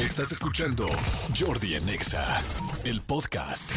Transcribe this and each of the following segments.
Estás escuchando Jordi Anexa, el podcast.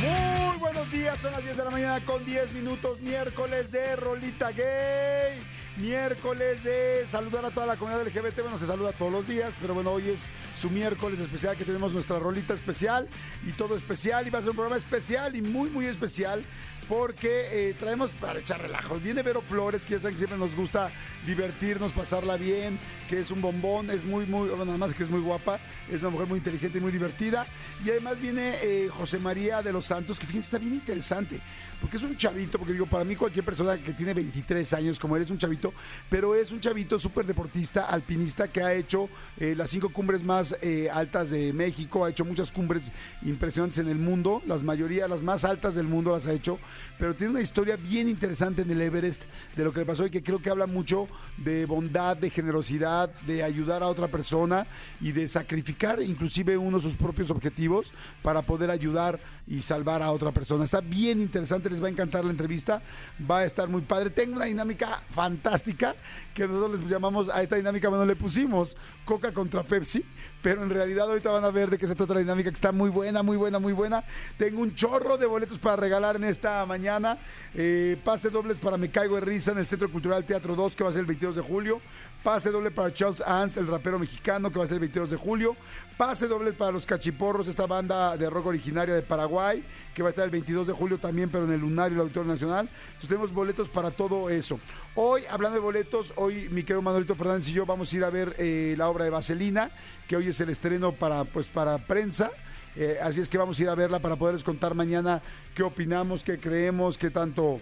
Muy buenos días, son las 10 de la mañana con 10 minutos, miércoles de Rolita Gay, miércoles de saludar a toda la comunidad LGBT, bueno, se saluda todos los días, pero bueno, hoy es su miércoles especial que tenemos nuestra rolita especial y todo especial y va a ser un programa especial y muy, muy especial porque eh, traemos para echar relajos. Viene Vero Flores, que ya saben que siempre nos gusta divertirnos, pasarla bien, que es un bombón, es muy, muy, bueno, nada más que es muy guapa, es una mujer muy inteligente y muy divertida. Y además viene eh, José María de los Santos, que fíjense, está bien interesante, porque es un chavito, porque digo, para mí cualquier persona que tiene 23 años, como él, es un chavito, pero es un chavito súper deportista, alpinista, que ha hecho eh, las cinco cumbres más altas de México, ha hecho muchas cumbres impresionantes en el mundo, las mayoría, las más altas del mundo las ha hecho pero tiene una historia bien interesante en el Everest de lo que le pasó y que creo que habla mucho de bondad, de generosidad, de ayudar a otra persona y de sacrificar inclusive uno de sus propios objetivos para poder ayudar y salvar a otra persona. Está bien interesante, les va a encantar la entrevista, va a estar muy padre. Tengo una dinámica fantástica que nosotros les llamamos a esta dinámica, bueno, le pusimos Coca contra Pepsi, pero en realidad ahorita van a ver de qué se trata la dinámica, que está muy buena, muy buena, muy buena. Tengo un chorro de boletos para regalar en esta mañana. Eh, pase dobles para Me Caigo de Risa en el Centro Cultural Teatro 2, que va a ser el 22 de julio. Pase doble para Charles Ans, el rapero mexicano, que va a ser el 22 de julio. Pase doble para los Cachiporros, esta banda de rock originaria de Paraguay, que va a estar el 22 de julio también, pero en el Lunario, el Auditorio Nacional. Entonces tenemos boletos para todo eso. Hoy, hablando de boletos, hoy mi querido Manuelito Fernández y yo vamos a ir a ver eh, la obra de Vaselina, que hoy es el estreno para, pues, para prensa. Eh, así es que vamos a ir a verla para poderles contar mañana qué opinamos, qué creemos, qué tanto,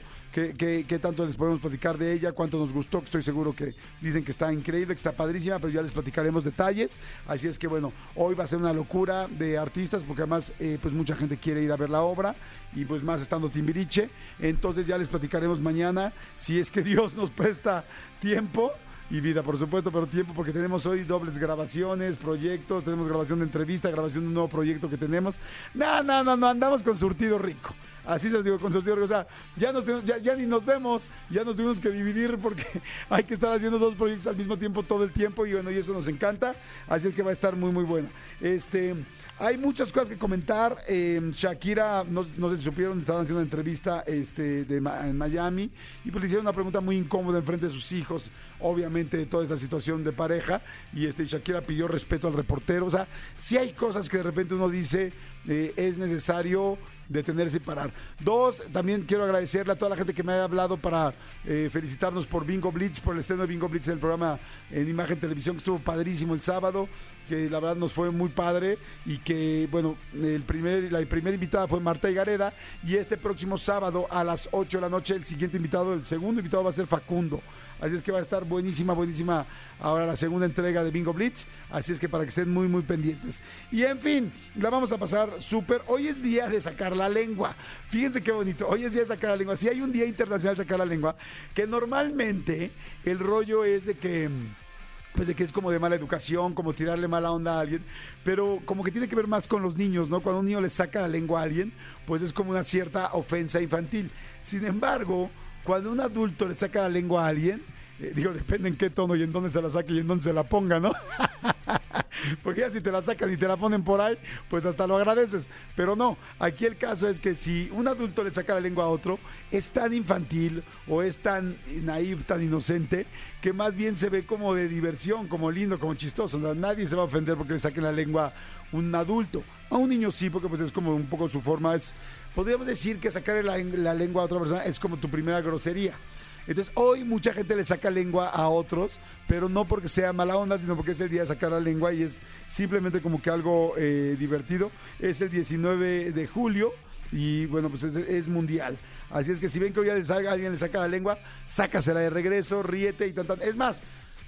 qué, qué, tanto les podemos platicar de ella, cuánto nos gustó, que estoy seguro que dicen que está increíble, que está padrísima, pero ya les platicaremos detalles. Así es que bueno, hoy va a ser una locura de artistas, porque además eh, pues mucha gente quiere ir a ver la obra y pues más estando Timbiriche. Entonces ya les platicaremos mañana, si es que Dios nos presta tiempo y vida, por supuesto, pero tiempo porque tenemos hoy dobles grabaciones, proyectos, tenemos grabación de entrevista, grabación de un nuevo proyecto que tenemos. No, no, no, no, andamos con surtido rico. Así se los digo, con surtido rico. O sea, ya, nos, ya, ya ni nos vemos, ya nos tuvimos que dividir porque hay que estar haciendo dos proyectos al mismo tiempo todo el tiempo y bueno, y eso nos encanta. Así es que va a estar muy, muy bueno. Este, hay muchas cosas que comentar. Eh, Shakira, no, se supieron, estaban haciendo una entrevista este, en Miami y pues le hicieron una pregunta muy incómoda en frente de sus hijos, obviamente, de toda esta situación de pareja. Y este, Shakira pidió respeto al reportero. O sea, si hay cosas que de repente uno dice, eh, es necesario detenerse y parar. Dos, también quiero agradecerle a toda la gente que me haya hablado para eh, felicitarnos por Bingo Blitz, por el estreno de Bingo Blitz en el programa en Imagen Televisión, que estuvo padrísimo el sábado, que la verdad nos fue muy padre y que, bueno, el primer, la primera invitada fue Marta Higareda y este próximo sábado a las 8 de la noche el siguiente invitado, el segundo invitado va a ser Facundo. Así es que va a estar buenísima, buenísima ahora la segunda entrega de Bingo Blitz. Así es que para que estén muy, muy pendientes. Y en fin, la vamos a pasar súper. Hoy es día de sacar la lengua. Fíjense qué bonito. Hoy es día de sacar la lengua. Si hay un día internacional de sacar la lengua, que normalmente el rollo es de que pues de que es como de mala educación, como tirarle mala onda a alguien, pero como que tiene que ver más con los niños, ¿no? Cuando un niño le saca la lengua a alguien, pues es como una cierta ofensa infantil. Sin embargo, cuando un adulto le saca la lengua a alguien, eh, digo, depende en qué tono y en dónde se la saque y en dónde se la ponga, ¿no? Porque ya si te la sacan y te la ponen por ahí, pues hasta lo agradeces. Pero no, aquí el caso es que si un adulto le saca la lengua a otro, es tan infantil o es tan naive, tan inocente, que más bien se ve como de diversión, como lindo, como chistoso. nadie se va a ofender porque le saquen la lengua a un adulto. A un niño sí, porque pues es como un poco su forma, es podríamos decir que sacarle la, lengua a otra persona es como tu primera grosería. Entonces, hoy mucha gente le saca lengua a otros, pero no porque sea mala onda, sino porque es el día de sacar la lengua y es simplemente como que algo eh, divertido. Es el 19 de julio y bueno, pues es, mundial. Así es que si ven que hoy alguien le saca la lengua, sácasela de regreso, ríete y tal, tal. Es más,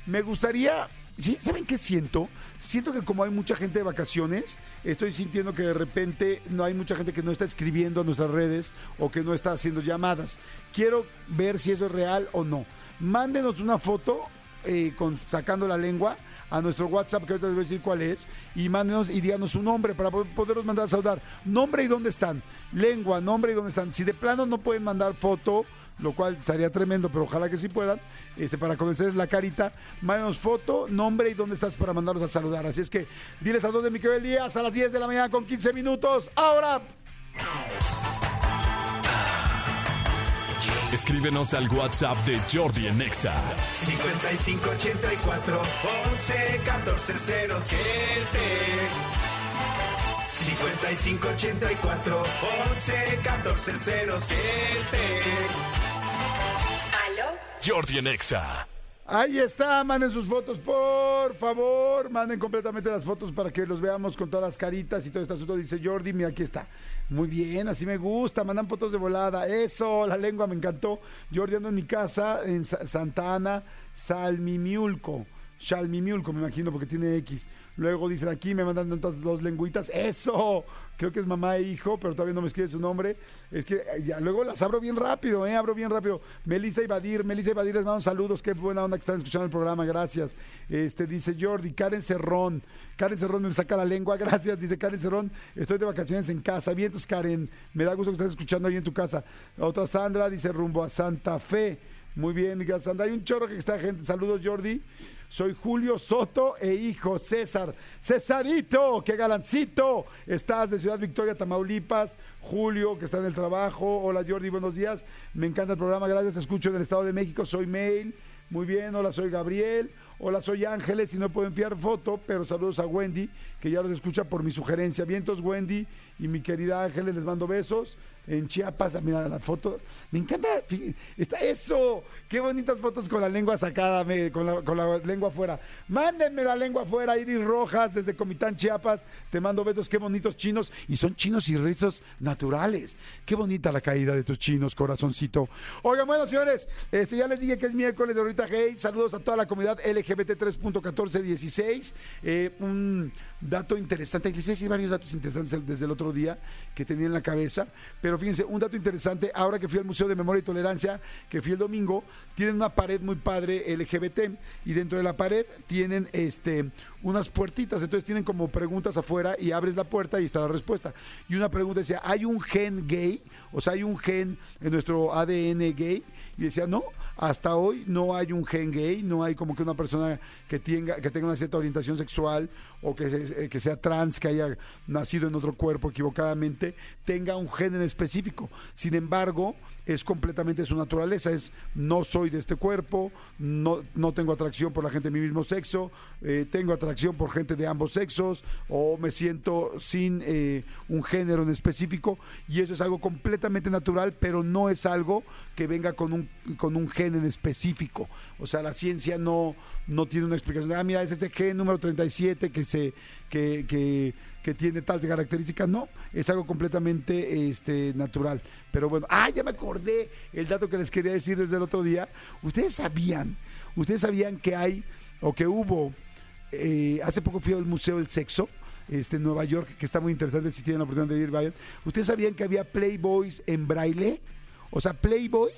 me gustaría ¿Sí? ¿Saben qué siento? Siento que como hay mucha gente de vacaciones, estoy sintiendo que de repente no hay mucha gente que no está escribiendo a nuestras redes o que no está haciendo llamadas. Quiero ver si eso es real o no. Mándenos una foto eh, con, sacando la lengua a nuestro WhatsApp, que ahorita les voy a decir cuál es, y mándenos y díganos su nombre para poderlos mandar a saludar. Nombre y dónde están. Lengua, nombre y dónde están. Si de plano no pueden mandar foto lo cual estaría tremendo, pero ojalá que sí puedan, este, para conocer la carita. Mándanos foto, nombre y dónde estás para mandarlos a saludar. Así es que diles a dónde Miquel Díaz a las 10 de la mañana con 15 minutos. Ahora. Escríbenos al WhatsApp de Jordi en Exa. 5584 11 14 07 5584 11 14 07 ¿Aló? Jordi en Exa. Ahí está, manden sus fotos, por favor. Manden completamente las fotos para que los veamos con todas las caritas y todo este asunto. Dice Jordi, mira, aquí está. Muy bien, así me gusta. Mandan fotos de volada. Eso, la lengua me encantó. Jordi ando en mi casa en Sa- Santa Ana, Salmimiulco. Salmimiulco, me imagino, porque tiene X. Luego dicen aquí, me mandan tantas dos lengüitas. ¡Eso! Creo que es mamá e hijo, pero todavía no me escribe su nombre. Es que eh, luego las abro bien rápido, ¿eh? Abro bien rápido. Melissa Ibadir, Melissa Ibadir, les mando saludos. Qué buena onda que están escuchando el programa, gracias. Este dice Jordi, Karen Cerrón. Karen Cerrón me saca la lengua, gracias. Dice Karen Cerrón, estoy de vacaciones en casa. Vientos, Karen. Me da gusto que estés escuchando ahí en tu casa. Otra Sandra dice rumbo a Santa Fe. Muy bien, Miguel Sandra. Hay un chorro que está gente. Saludos, Jordi. Soy Julio Soto e hijo César. Cesarito, qué galancito. Estás de Ciudad Victoria, Tamaulipas. Julio, que está en el trabajo. Hola, Jordi, buenos días. Me encanta el programa. Gracias, escucho del Estado de México. Soy Mail. Muy bien, hola, soy Gabriel. Hola, soy Ángeles. Y no puedo enviar foto, pero saludos a Wendy, que ya los escucha por mi sugerencia. Vientos, Wendy y mi querida Ángeles, les mando besos. En Chiapas, ah, mira la foto. Me encanta. Está eso. Qué bonitas fotos con la lengua sacada, con, la, lengua afuera. Mándenme la lengua afuera, Iris Rojas, desde Comitán, Chiapas. Te mando besos. Qué bonitos chinos. Y son chinos y rizos naturales. Qué bonita la caída de tus chinos, corazoncito. Oigan, bueno, señores, este, ya les dije que es miércoles de ahorita Gay. Saludos a toda la comunidad LGBT 3.1416. Eh, un dato interesante. Les voy a decir varios datos interesantes desde el otro día que tenía en la cabeza. Pero fíjense, un dato interesante. Ahora que fui al Museo de Memoria y Tolerancia, que fui el domingo, tienen una pared muy padre LGBT. Y dentro de la pared tienen este unas puertitas. Entonces tienen como preguntas afuera y abres la puerta y está la respuesta. Y una pregunta decía, ¿hay un gen gay? O sea, ¿hay un gen en nuestro ADN gay? Y decía, no, hasta hoy no hay un gen gay, no hay como que una persona que tenga, que tenga una cierta orientación sexual o que, se- eh, que sea trans, que haya nacido en otro cuerpo equivocadamente, tenga un gen en específico. Sin embargo, es completamente su naturaleza, es no soy de este cuerpo, no, no tengo atracción por la gente de mi mismo sexo, eh, tengo atracción por gente de ambos sexos o me siento sin eh, un género en específico y eso es algo completamente natural, pero no es algo que venga con un, con un gen en específico. O sea, la ciencia no, no tiene una explicación. Ah, mira, es ese gen número 37 que se que, que, que tiene tal característica. No, es algo completamente este, natural. Pero bueno, ah, ya me acordé el dato que les quería decir desde el otro día. Ustedes sabían, ustedes sabían que hay o que hubo, eh, hace poco fui al Museo del Sexo. Este, en Nueva York, que está muy interesante, si tienen la oportunidad de ir, vayan. ¿Ustedes sabían que había Playboys en braille? O sea, Playboy,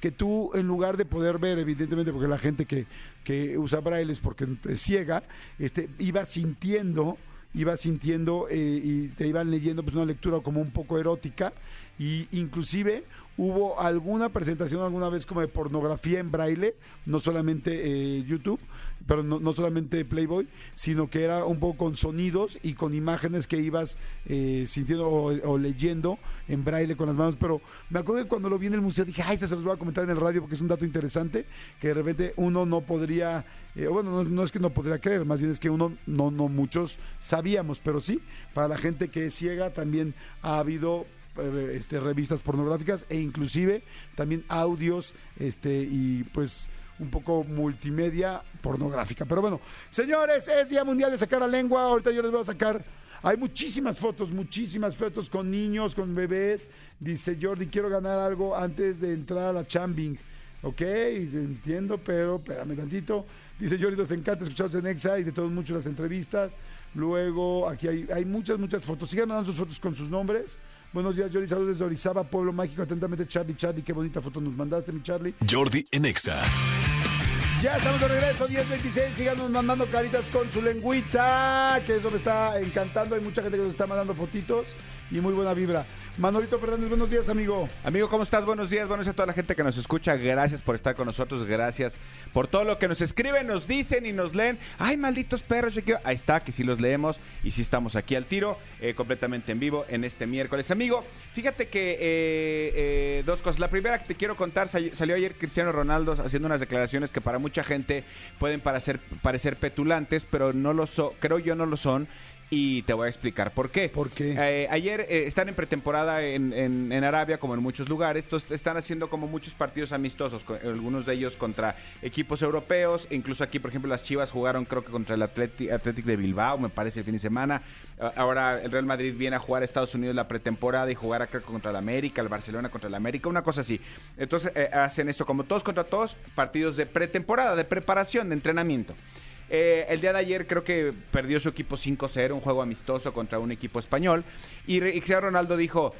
que tú en lugar de poder ver, evidentemente, porque la gente que, que usa braille es porque es ciega, este, iba sintiendo, iba sintiendo eh, y te iban leyendo pues una lectura como un poco erótica y inclusive hubo alguna presentación alguna vez como de pornografía en braille, no solamente eh, YouTube, pero no, no solamente Playboy, sino que era un poco con sonidos y con imágenes que ibas eh, sintiendo o, leyendo en braille con las manos. Pero me acuerdo que cuando lo vi en el museo dije, ay, esto se los voy a comentar en el radio porque es un dato interesante que de repente uno no podría, eh, bueno, no, no es que no podría creer, más bien es que uno, no, no muchos sabíamos, pero sí, para la gente que es ciega también ha habido este, revistas pornográficas e inclusive también audios este, y pues un poco multimedia pornográfica. Pero bueno, señores, es Día Mundial de Sacar la Lengua. Ahorita yo les voy a sacar. Hay muchísimas fotos, muchísimas fotos con niños, con bebés. Dice Jordi, quiero ganar algo antes de entrar a la chambing. Ok, entiendo, pero espérame tantito. Dice Jordi, nos encanta escucharlos en Exa y de todos mucho las entrevistas. Luego, aquí hay, hay muchas, muchas fotos. Sigan mandando sus fotos con sus nombres. Buenos días, Jordi. Saludos desde Orizaba, Pueblo Mágico. Atentamente, Charlie. Charlie, qué bonita foto nos mandaste, mi Charlie. Jordi en Exa. Ya estamos de regreso, 10.26. Síganos mandando caritas con su lengüita, que eso me está encantando. Hay mucha gente que nos está mandando fotitos y muy buena vibra. Manolito Fernández, buenos días, amigo. Amigo, ¿cómo estás? Buenos días, buenos días a toda la gente que nos escucha. Gracias por estar con nosotros, gracias por todo lo que nos escriben, nos dicen y nos leen. Ay, malditos perros, yo quiero-". ahí está, que sí los leemos y sí estamos aquí al tiro, eh, completamente en vivo en este miércoles. Amigo, fíjate que eh, eh, dos cosas. La primera que te quiero contar, sal- salió ayer Cristiano Ronaldo haciendo unas declaraciones que para mucha gente pueden parecer, parecer petulantes, pero no lo son, creo yo no lo son. Y te voy a explicar por qué. ¿Por qué? Eh, ayer eh, están en pretemporada en, en- en Arabia, como en muchos lugares. Entonces están haciendo como muchos partidos amistosos, con- algunos de ellos contra equipos europeos. Incluso aquí, por ejemplo, las Chivas jugaron, creo que contra el Athletic de Bilbao, me parece, el fin de semana. Ah, Ahora el Real Madrid viene a jugar a Estados Unidos la pretemporada y jugar acá contra el América, el Barcelona contra el América, una cosa así. Entonces eh, hacen esto como todos contra todos, partidos de pretemporada, de preparación, de entrenamiento. Eh, el día de ayer creo que perdió su equipo 5-0, un juego amistoso contra un equipo español. Y Cristiano Ronaldo dijo,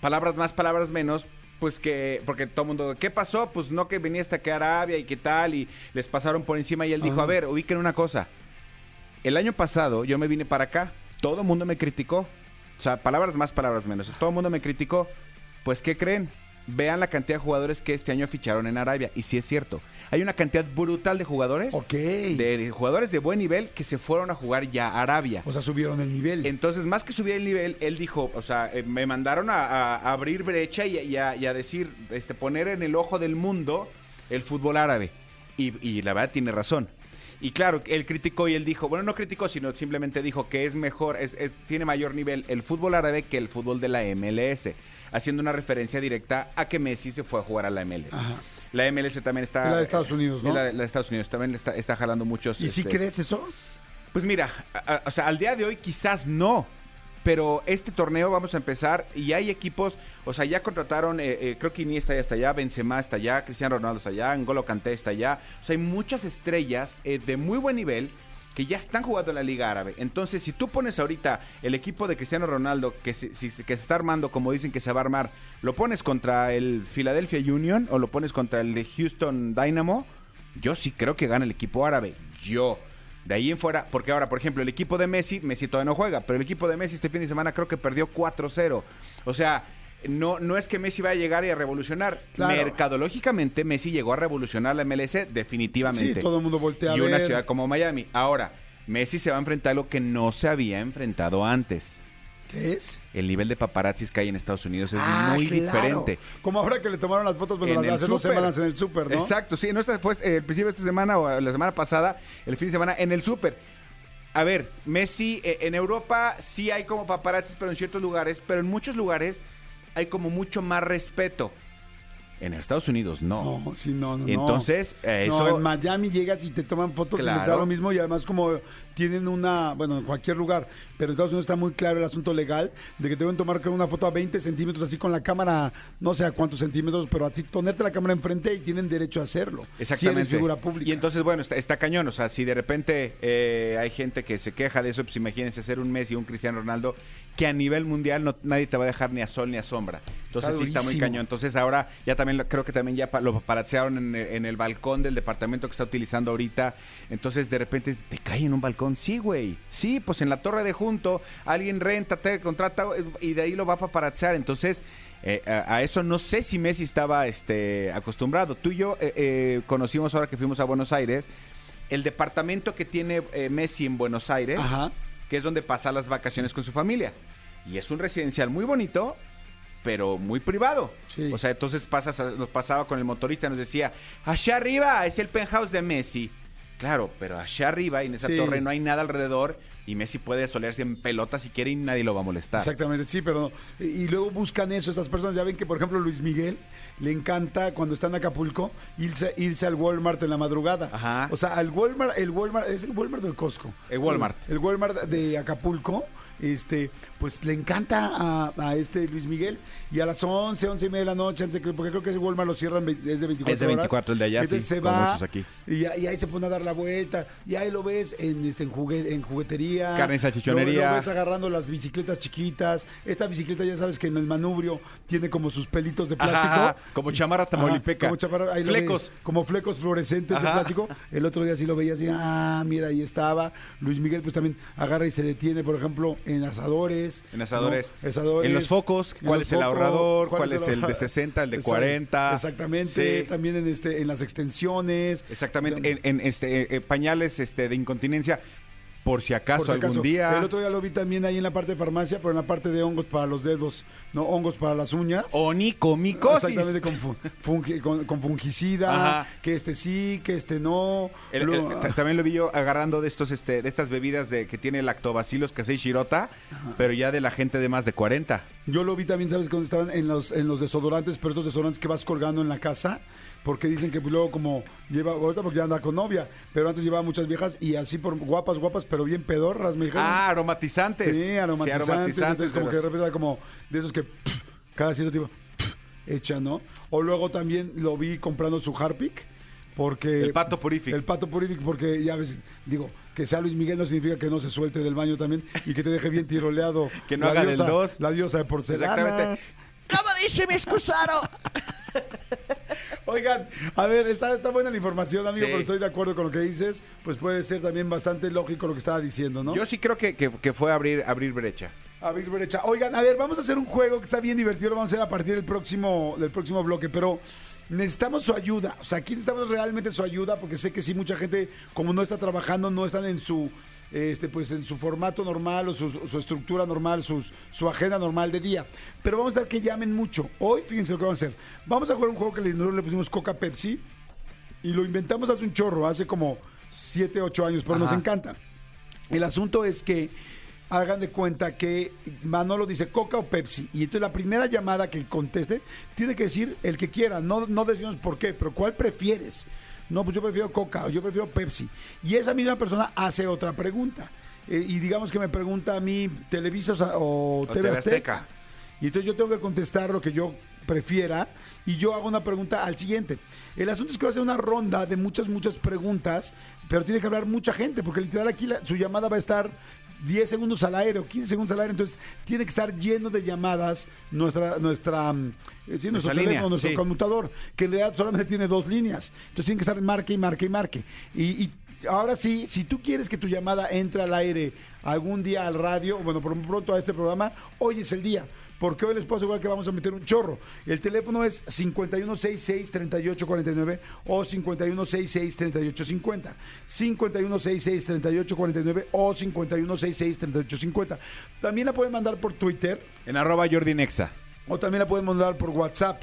palabras más, palabras menos, pues que, porque todo el mundo, ¿qué pasó? Pues no que venía hasta que Arabia y qué tal, y les pasaron por encima y él dijo, Ajá. a ver, ubiquen una cosa. El año pasado yo me vine para acá, todo el mundo me criticó. O sea, palabras más, palabras menos. Todo el mundo me criticó. Pues, ¿qué creen? Vean la cantidad de jugadores que este año ficharon en Arabia. Y sí es cierto. Hay una cantidad brutal de jugadores. Ok. De, de jugadores de buen nivel que se fueron a jugar ya a Arabia. O sea, subieron el nivel. Entonces, más que subir el nivel, él dijo, o sea, eh, me mandaron a, abrir brecha y, a- y a, y a decir, este, poner en el ojo del mundo el fútbol árabe. Y, y la verdad tiene razón. Y claro, él criticó y él dijo, bueno, no criticó, sino simplemente dijo que es mejor, es, es- tiene mayor nivel el fútbol árabe que el fútbol de la MLS, haciendo una referencia directa a que Messi se fue a jugar a la MLS. Ajá. La MLS también está... La de Estados Unidos, ¿no? La, de- la de Estados Unidos también está, está jalando muchos... ¿Y si este, crees eso? pues mira, a- a- o sea, al día de hoy quizás no. Pero este torneo vamos a empezar y hay equipos, o sea, ya contrataron, eh, eh, creo que Iniesta ya está allá, Benzema está allá, Cristiano Ronaldo está allá, N'Golo Kanté está allá. O sea, hay muchas estrellas eh, de muy buen nivel que ya están jugando en la Liga Árabe. Entonces, si tú pones ahorita el equipo de Cristiano Ronaldo que se, si- que se está armando como dicen que se va a armar, lo pones contra el Philadelphia Union o lo pones contra el Houston Dynamo, yo sí creo que gana el equipo árabe. Yo. De ahí en fuera, porque ahora, por ejemplo, el equipo de Messi, Messi todavía no juega, pero el equipo de Messi este fin de semana creo que perdió 4-0. O sea, no, no es que Messi vaya a llegar y a revolucionar. Claro. Mercadológicamente, Messi llegó a revolucionar la MLS definitivamente. Sí, todo el mundo voltea a Y una ciudad como Miami. Ahora, Messi se va a enfrentar a lo que no se había enfrentado antes. ¿Qué es? El nivel de paparazzis que hay en Estados Unidos es Ah, muy claro. diferente. Como ahora que le tomaron las fotos, bueno, hace dos semanas en el súper, ¿no? Exacto, sí, no esta eh, el principio de esta semana o la semana pasada, el fin de semana en el súper. A ver, Messi eh, en Europa sí hay como paparazzis, pero en ciertos lugares, pero en muchos lugares hay como mucho más respeto. En Estados Unidos no. No, sí, no, no. Entonces, eh, No, eso en Miami llegas y te toman fotos y les da Claro. lo mismo y además como tienen una, bueno, en cualquier lugar, pero en Estados Unidos está muy claro el asunto legal de que te deben tomar una foto a 20 centímetros así con la cámara, no sé a cuántos centímetros, pero así ponerte la cámara enfrente y tienen derecho a hacerlo. Exactamente. Si figura pública. Y entonces, bueno, está, está cañón. O sea, si de repente eh, hay gente que se queja de eso, pues imagínense ser un Messi y un Cristiano Ronaldo, que a nivel mundial no, nadie te va a dejar ni a sol ni a sombra. Entonces Está sí está muy cañón. Entonces ahora ya también lo- creo que también ya pa- lo paparazziaron en, el- en el balcón del departamento que está utilizando ahorita. Entonces de repente te cae en un balcón. Sí, güey. Sí, pues en la torre de junto alguien renta, te contrata y de ahí lo va a paparazziar. Entonces... eh, a, a eso no sé si Messi estaba este, acostumbrado. Tú y yo eh, eh, conocimos ahora que fuimos a Buenos Aires el departamento que tiene eh, Messi en Buenos Aires, Ajá. que es donde pasa las vacaciones con su familia. Y es un residencial muy bonito, pero muy privado. Sí. O sea, entonces pasas, nos pasaba con el motorista, nos decía, allá arriba es el penthouse de Messi. Claro, pero allá arriba, en esa Sí. torre, no hay nada alrededor y Messi puede solearse en pelota si quiere y nadie lo va a molestar. Exactamente, sí, pero y y luego buscan eso esas personas. Ya ven que, por ejemplo, Luis Miguel le encanta cuando está en Acapulco irse, irse al Walmart en la madrugada. Ajá. O sea, al Walmart, el Walmart, ¿es el Walmart del Costco? El Walmart. El Walmart de Acapulco este, pues le encanta a, a este Luis Miguel y a las 11, 11 y media de la noche, antes de que- porque creo que ese Walmart lo cierran, es de 24 Es de horas. 24 el de allá, Entonces sí, se va aquí. Y, ahí se pone a dar la vuelta y ahí lo ves en, este, en, jugue- en juguetería. Carne y salchichonería. Lo, lo ves agarrando las bicicletas chiquitas. Esta bicicleta ya sabes que en el manubrio tiene como sus pelitos de plástico. ajá, como chamarra tamaulipeca. Ajá, como ahí Flecos. como flecos fluorescentes de plástico. El otro día sí lo veía así, ah, mira, ahí estaba. Luis Miguel pues también agarra y se detiene, por ejemplo, en asadores. En asadores. ¿no? Asadores. En los focos, ¿cuál los es el ahorrador? ¿Cuál es el de ahorrador? 60, el de Exacto, 40? Exactamente. Sí. También en, este, en las extensiones. Exactamente, en, en, este, eh, eh, pañales este, de incontinencia, por si acaso, Por si algún día. El otro día lo vi también ahí en la parte de farmacia, pero en la parte de hongos para los dedos, ¿no? Hongos para las uñas. Onicomicosis. Exactamente, con, fungi- con- con fungicida, Ajá. que este sí, que este no. El- Luego- también lo vi yo agarrando de estos este de estas bebidas de que tiene lactobacilos casei shirota, pero ya de la gente de más de 40. Yo lo vi también, ¿sabes? Cuando estaban en los, en los desodorantes, pero estos desodorantes que vas colgando en la casa, porque dicen que luego como lleva, ahorita porque ya anda con novia, pero antes llevaba muchas viejas y así por guapas, guapas, pero bien pedorras, me dijeron. Ah, aromatizantes. Sí, aromatizantes. entonces, como que de repente era como de esos que pff, cada cierto tiempo pff, echan, ¿no? O luego también lo vi comprando su Harpic. Porque, El Pato Purific. El pato Purific, porque ya ves, digo, que sea Luis Miguel no significa que no se suelte del baño también y que te deje bien tiroleado. Que no la haga del diosa- dos. La diosa de porcelana. Exactamente. ¿Cómo dice mi excusado? Oigan, a ver, está, está buena la información, amigo, Sí. pero estoy de acuerdo con lo que dices. Pues puede ser también bastante lógico lo que estaba diciendo, ¿no? Yo sí creo que, que- que fue abrir abrir brecha. A ver, brecha. Oigan, a ver, vamos a hacer un juego que está bien divertido. Lo vamos a hacer a partir del próximo, del próximo bloque, pero necesitamos su ayuda. O sea, aquí necesitamos realmente su ayuda porque sé que sí, mucha gente, como no está trabajando, no están en su. Este, pues en su formato normal o su, su estructura normal, sus- su agenda normal de día. Pero vamos a dar que llamen mucho. Hoy, fíjense lo que vamos a hacer. Vamos a jugar un juego que nosotros le pusimos Coca Pepsi y lo inventamos hace un chorro, hace como 7, 8 años, pero nos Ajá. encanta. El asunto es que hagan de cuenta que Manolo dice Coca o Pepsi. Y entonces la primera llamada que conteste tiene que decir el que quiera. No, no decimos por qué, pero ¿cuál prefieres? No, pues yo prefiero Coca o yo prefiero Pepsi. Y esa misma persona hace otra pregunta. Eh, y digamos que me pregunta a mí, Televisa o o, TV, TV Azteca. Azteca. Y entonces yo tengo que contestar lo que yo prefiera y yo hago una pregunta al siguiente. El asunto es que va a ser una ronda de muchas, muchas preguntas, pero tiene que hablar mucha gente, porque literal aquí la- su llamada va a estar 10 segundos al aire o 15 segundos al aire, entonces tiene que estar lleno de llamadas nuestra, nuestra, mm, eh, sí, nuestro teléfono, nuestro sí. conmutador, que en realidad solamente tiene dos líneas. Entonces tiene que estar marque y marque y marque. Y, y ahora sí, si tú quieres que tu llamada entre al aire algún día al radio, bueno, por pronto a este programa, hoy es el día. Porque hoy les puedo asegurar que vamos a meter un chorro. El teléfono es 5166-3849 o 5166-3850. 5166-3849 o 5166-3850. También la pueden mandar por Twitter En arroba Jordi Nexa. o también la pueden mandar por WhatsApp.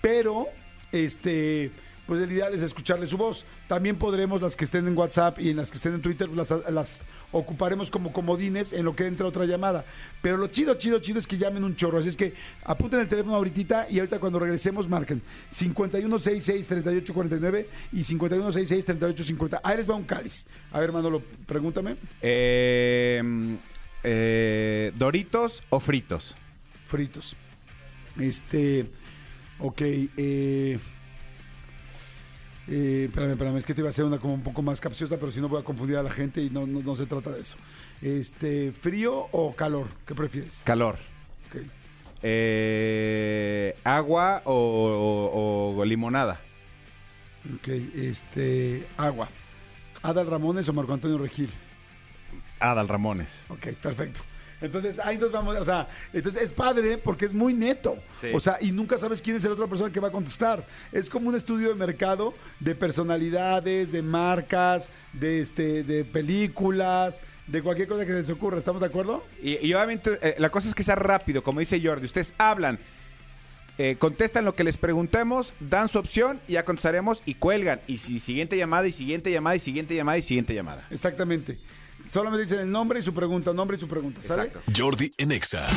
Pero, este, pues el ideal es escucharle su voz. También podremos, las que estén en WhatsApp y en las que estén en Twitter, las, las ocuparemos como comodines en lo que entra otra llamada. Pero lo chido, chido, chido es que llamen un chorro. Así es que apunten el teléfono ahorita y ahorita cuando regresemos marquen 5166-3849 y 5166-3850. Ahí les va un cáliz. A ver, Manolo, pregúntame. Eh, eh, ¿Doritos o fritos? fritos. Este, ok, eh, eh, espérame, espérame, es que te iba a hacer una como un poco más capciosa, pero si no voy a confundir a la gente y no, no, no se trata de eso. Este, ¿frío o calor? ¿Qué prefieres? Calor. Eh, ¿Agua o, o- o limonada? Ok, este, agua. ¿Adal Ramones o Marco Antonio Regil? Adal Ramones. Ok, perfecto. Entonces ahí nos vamos, o sea, entonces es padre porque es muy neto. Sí. O sea, y nunca sabes quién es la otra persona que va a contestar. Es como un estudio de mercado de personalidades, de marcas, de este, de películas, de cualquier cosa que se les ocurra. ¿Estamos de acuerdo? Y, y obviamente eh, la cosa es que sea rápido, como dice Jordi. Ustedes hablan, eh, contestan lo que les preguntemos, dan su opción y ya contestaremos y cuelgan. Y si siguiente llamada y siguiente llamada y siguiente llamada y siguiente llamada. Exactamente. Solamente dicen el nombre y su pregunta, nombre y su pregunta, ¿sale? Exacto. Jordi en Exa.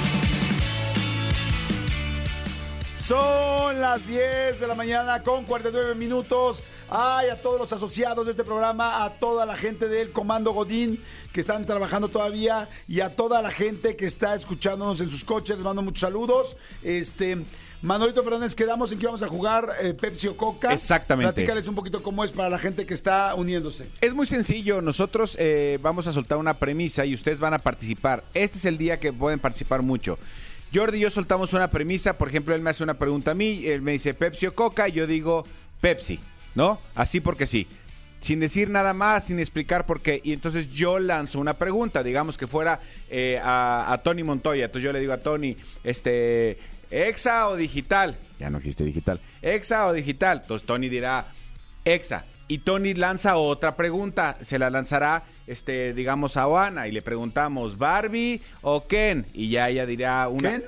Son las 10 de la mañana con 49 minutos. Ay, a todos los asociados de este programa, a toda la gente del Comando Godín que están trabajando todavía y a toda la gente que está escuchándonos en sus coches, les mando muchos saludos. Este, Manolito Fernández, quedamos en que vamos a jugar eh, Pepsi o Coca. Exactamente. Platícales un poquito cómo es para la gente que está uniéndose. Es muy sencillo. Nosotros eh, vamos a soltar una premisa y ustedes van a participar. Este es el día que pueden participar mucho. Jordi y yo soltamos una premisa. Por ejemplo, él me hace una pregunta a mí. Él me dice Pepsi o Coca. Y yo digo Pepsi, ¿no? Así porque sí. Sin decir nada más, sin explicar por qué. Y entonces yo lanzo una pregunta. Digamos que fuera eh, a, a Tony Montoya. Entonces yo le digo a Tony, este, ¿exa o digital? Ya no existe digital. ¿Exa o digital? Entonces Tony dirá, exa. Y Tony lanza otra pregunta, se la lanzará, este, digamos, a Oana y le preguntamos, ¿Barbie o Ken? Y ya ella dirá una... ¿Ken?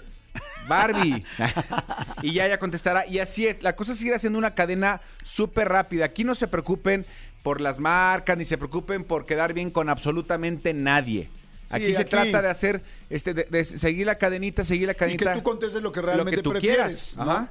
Barbie. y ya ella contestará. Y así es. La cosa sigue siendo una cadena súper rápida. Aquí no se preocupen por las marcas, ni se preocupen por quedar bien con absolutamente nadie. Aquí se aquí- trata de hacer, este, de, de seguir la cadenita, seguir la Y cadenita. que tú contestes lo que realmente tú prefieres. quieras. ¿no? Ajá.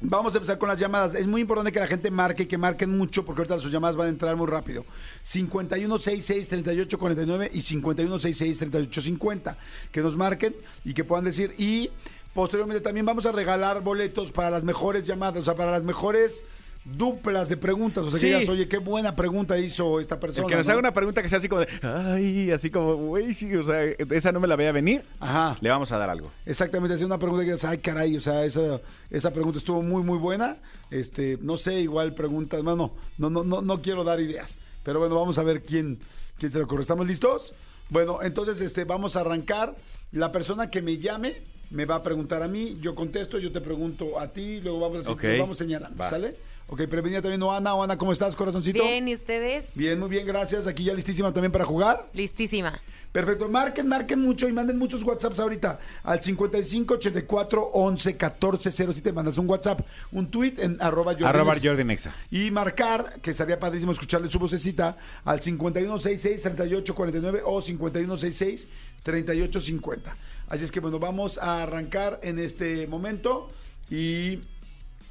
Vamos a empezar con las llamadas. Es muy importante que la gente marque y que marquen mucho porque ahorita sus llamadas van a entrar muy rápido. 5166-3849 y 5166-3850. Que nos marquen y que puedan decir. Y posteriormente también vamos a regalar boletos para las mejores llamadas, o sea, para las mejores duplas de preguntas. O sea, Sí. que digas, oye, qué buena pregunta hizo esta persona. El que nos ¿no? haga una pregunta que sea así como de, ay, así como, güey, sí, o sea, esa no me la veía venir. Ajá. Le vamos a dar algo. Exactamente, hacer una pregunta que digas, ay, caray, o sea, esa, esa pregunta estuvo muy, muy buena. Este, no sé, igual preguntas, no, no, no, no, no, no quiero dar ideas. Pero bueno, vamos a ver quién, quién se le ocurre. ¿Estamos listos? Bueno, entonces, este, vamos a arrancar. La persona que me llame me va a preguntar a mí, yo contesto, yo te pregunto a ti, luego vamos a, Ok. nos vamos señalando, Va. ¿sale? Ok, prevenida también Oana. Oana, ¿cómo estás, corazoncito? Bien, ¿y ustedes? Bien, muy bien, gracias. Aquí ya listísima también para jugar. Listísima. Perfecto, marquen, marquen mucho y manden muchos WhatsApps ahorita al 55 84 11 14 07. Mandas un WhatsApp, un tweet en arroba Jordi Arroba Nexa. Jordi Nexa. Y marcar, que sería padrísimo escucharle su vocecita, al 5166 3849 o 5166 3850. Así es que bueno, vamos a arrancar en este momento y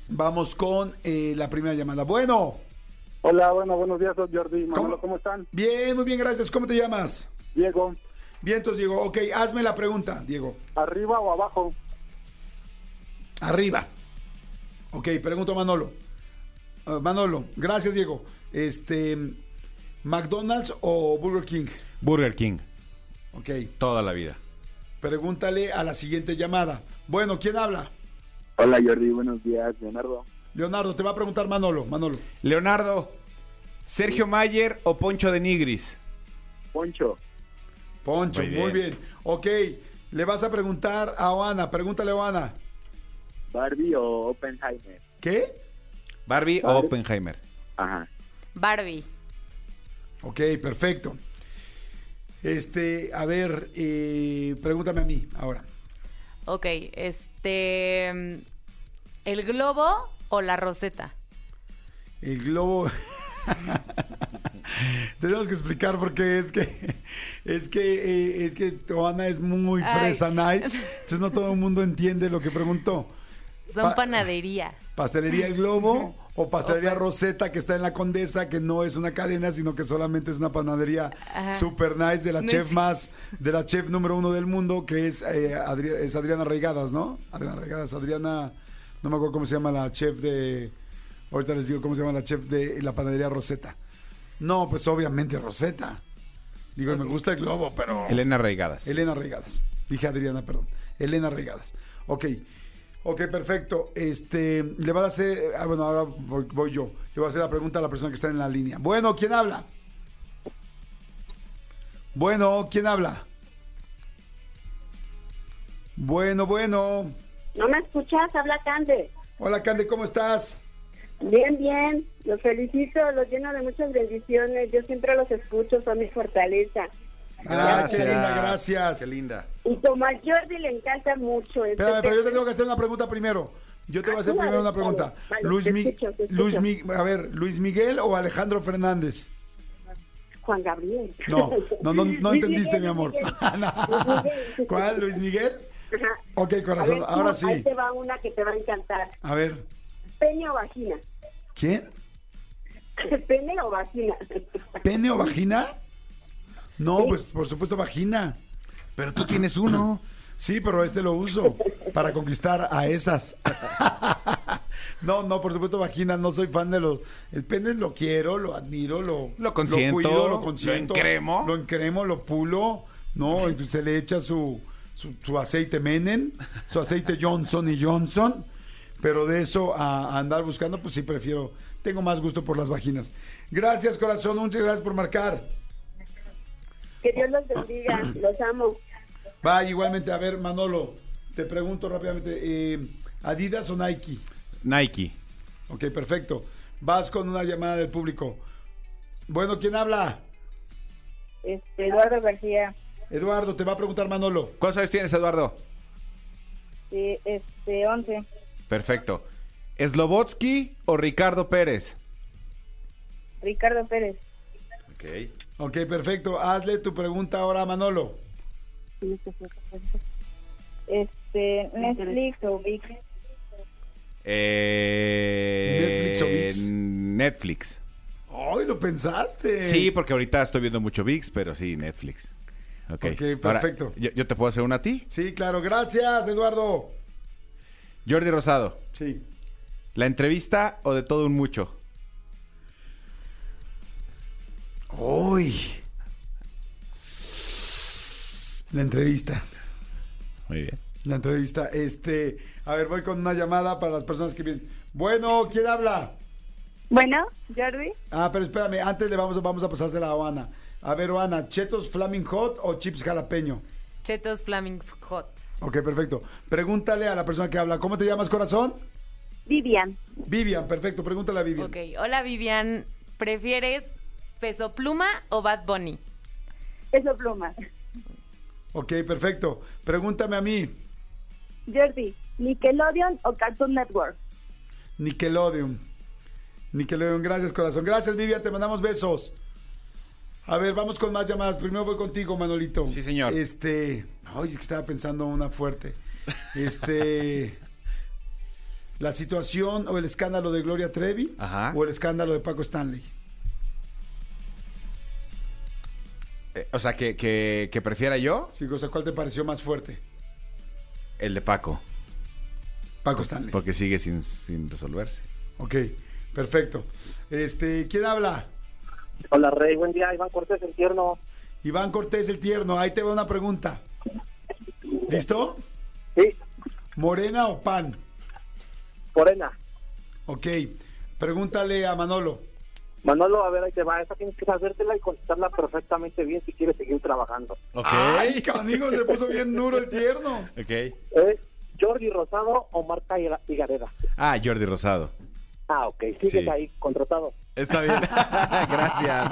vamos con eh, la primera llamada. Bueno, Hola, bueno, buenos días, soy Jordi. Manolo, ¿Cómo? ¿cómo, están? bien, muy bien, gracias. ¿Cómo te llamas? Diego, Bien, entonces Diego, ok, hazme la pregunta, Diego. ¿arriba o abajo? Arriba. Ok, pregunto a Manolo. Ah, Manolo, gracias Diego. Este, ¿McDonald's o Burger King? Burger King, Ok, toda la vida. pregúntale a la siguiente llamada. Bueno, ¿quién habla? Hola, Jordi, buenos días, Leonardo. Leonardo, te va a preguntar Manolo. Manolo. Leonardo, Sergio Mayer o Poncho de Nigris. Poncho, Poncho, Muy muy bien. Ok, le vas a preguntar a Oana. Pregúntale a Oana. ¿Barbie o Oppenheimer? ¿Qué? Barbie o. Oppenheimer. Ajá. Barbie. Ok, perfecto. Este, a ver, eh, pregúntame a mí ahora. Ok, este. mm, ¿El globo o la roseta? El globo. Tenemos que explicar porque es que es que eh, es que Joana es muy fresa nice, entonces no todo el mundo entiende lo que preguntó. Son Pa- panaderías. Pastelería El Globo o Pastelería O pa- Rosetta que está en la Condesa, que no es una cadena, sino que solamente es una panadería Ajá. super nice de la No chef es- más, de la chef número uno del mundo, que es, eh, Adri- es Adriana Reigadas, ¿no? Adriana Reigadas, Adriana, no me acuerdo cómo se llama la chef de, ahorita les digo cómo se llama la chef de la panadería Rosetta. No, pues obviamente Rosetta. Digo, me gusta el globo, pero... Elena Reigadas. Elena Regadas. Dije Adriana, perdón. Elena Regadas. Ok. Ok, perfecto. Este, le vas a hacer. Ah, bueno, ahora voy, voy yo. Le voy a hacer la pregunta a la persona que está en la línea. Bueno, ¿quién habla? Bueno, ¿quién habla? Bueno, bueno. ¿No me escuchas? Habla Cande. Hola, Cande, ¿cómo estás? Bien, bien. Los felicito, los lleno de muchas bendiciones. Yo siempre los escucho, son mi fortaleza. Ah, qué linda, gracias. Qué linda. Y como a Jordi le encanta mucho este Espérame, pero yo te tengo que hacer una pregunta primero. Yo te voy a hacer Ah, primero una pregunta. vale, Luis, te Mi- escucho, te escucho. Luis Mi- a ver, Luis Miguel o Alejandro Fernández. Juan Gabriel. No, no, no, no entendiste, Miguel, mi amor. Luis Miguel. ¿Cuál, Luis Miguel? Ajá. Ok, corazón, ver, ahora sí. Ahí te va una que te va a encantar. A ver, ¿Pene o vagina? ¿quién? ¿Pene o vagina? ¿Pene o vagina? No, pues por supuesto vagina. Pero tú tienes uno. Sí, pero este lo uso para conquistar a esas. No, no, por supuesto vagina, no soy fan de los... El pene lo quiero, lo admiro, lo... Lo consiento, cuido, lo lo consiento. encremo. Lo encremo, lo pulo, ¿no? Y se le echa su, su, su aceite Menem, su aceite Johnson y Johnson. Pero de eso a, a andar buscando, pues sí prefiero... Tengo más gusto por las vaginas. Gracias, corazón. Muchas gracias por marcar. Que Dios los bendiga. Los amo. Va, igualmente, a ver, Manolo, te pregunto rápidamente, eh, ¿Adidas o Nike? Nike. Ok, perfecto. Vas con una llamada del público. Bueno, ¿quién habla? Este, Eduardo García. Eduardo, te va a preguntar Manolo. ¿Cuántos años tienes, Eduardo? este, 11. Perfecto. ¿Slobotsky o Ricardo Pérez? Ricardo Pérez. Ok. Ok, perfecto. Hazle tu pregunta ahora a Manolo. Este, Netflix o VIX. Eh, ¿Netflix o ViX? Netflix. ¡Ay, lo pensaste! Sí, porque ahorita estoy viendo mucho VIX, pero sí, Netflix. Ok, Ok, Ahora, perfecto. ¿yo, yo te puedo hacer una a ti? Sí, claro. Gracias, Eduardo. Jordi Rosado. Sí. ¿La entrevista o de todo un mucho? Uy. La entrevista. Muy bien. La entrevista. Este, a ver, voy con una llamada para las personas que vienen. Bueno, ¿quién habla? Bueno, Jordi. Ah, pero espérame, antes le vamos, vamos a pasársela a Oana. A ver, Oana, ¿chetos Flaming Hot o chips jalapeño? Chetos Flaming Hot. Ok, perfecto. Pregúntale a la persona que habla. ¿Cómo te llamas, corazón? Vivian. Vivian, perfecto. Pregúntale a Vivian. Ok, hola Vivian, ¿prefieres Peso Pluma o Bad Bunny? Eso pluma. Ok, perfecto. Pregúntame a mí. Jordi, Nickelodeon o Cartoon Network. Nickelodeon. Nickelodeon, gracias, corazón. Gracias, Vivian, te mandamos besos. A ver, vamos con más llamadas. Primero voy contigo, Manolito. Sí, señor. Este. Ay, es que estaba pensando una fuerte. Este. La situación o el escándalo de Gloria Trevi Ajá. o el escándalo de Paco Stanley. Eh, o sea, que, que, que prefiera yo Sí, o sea, ¿cuál te pareció más fuerte? el de Paco. Paco Stanley. Porque sigue sin, sin resolverse. Ok, perfecto. Este, ¿quién habla? Hola, Rey. Buen día. Iván Cortés, el tierno. Iván Cortés el Tierno. Ahí te va una pregunta. ¿Listo? Sí, ¿Morena o pan? Morena. Ok. Pregúntale a Manolo. Manolo, a ver, ahí te va. Esa tienes que sabértela y contestarla perfectamente bien si quieres seguir trabajando. Ok. ¡Ay, canigo! Se puso bien duro el tierno. Ok. ¿Es Jordi Rosado o Marta Higa- Higareda? Ah, Jordi Rosado. Ah, ok. Sigues Sí. ahí, contratado. Está bien. Gracias.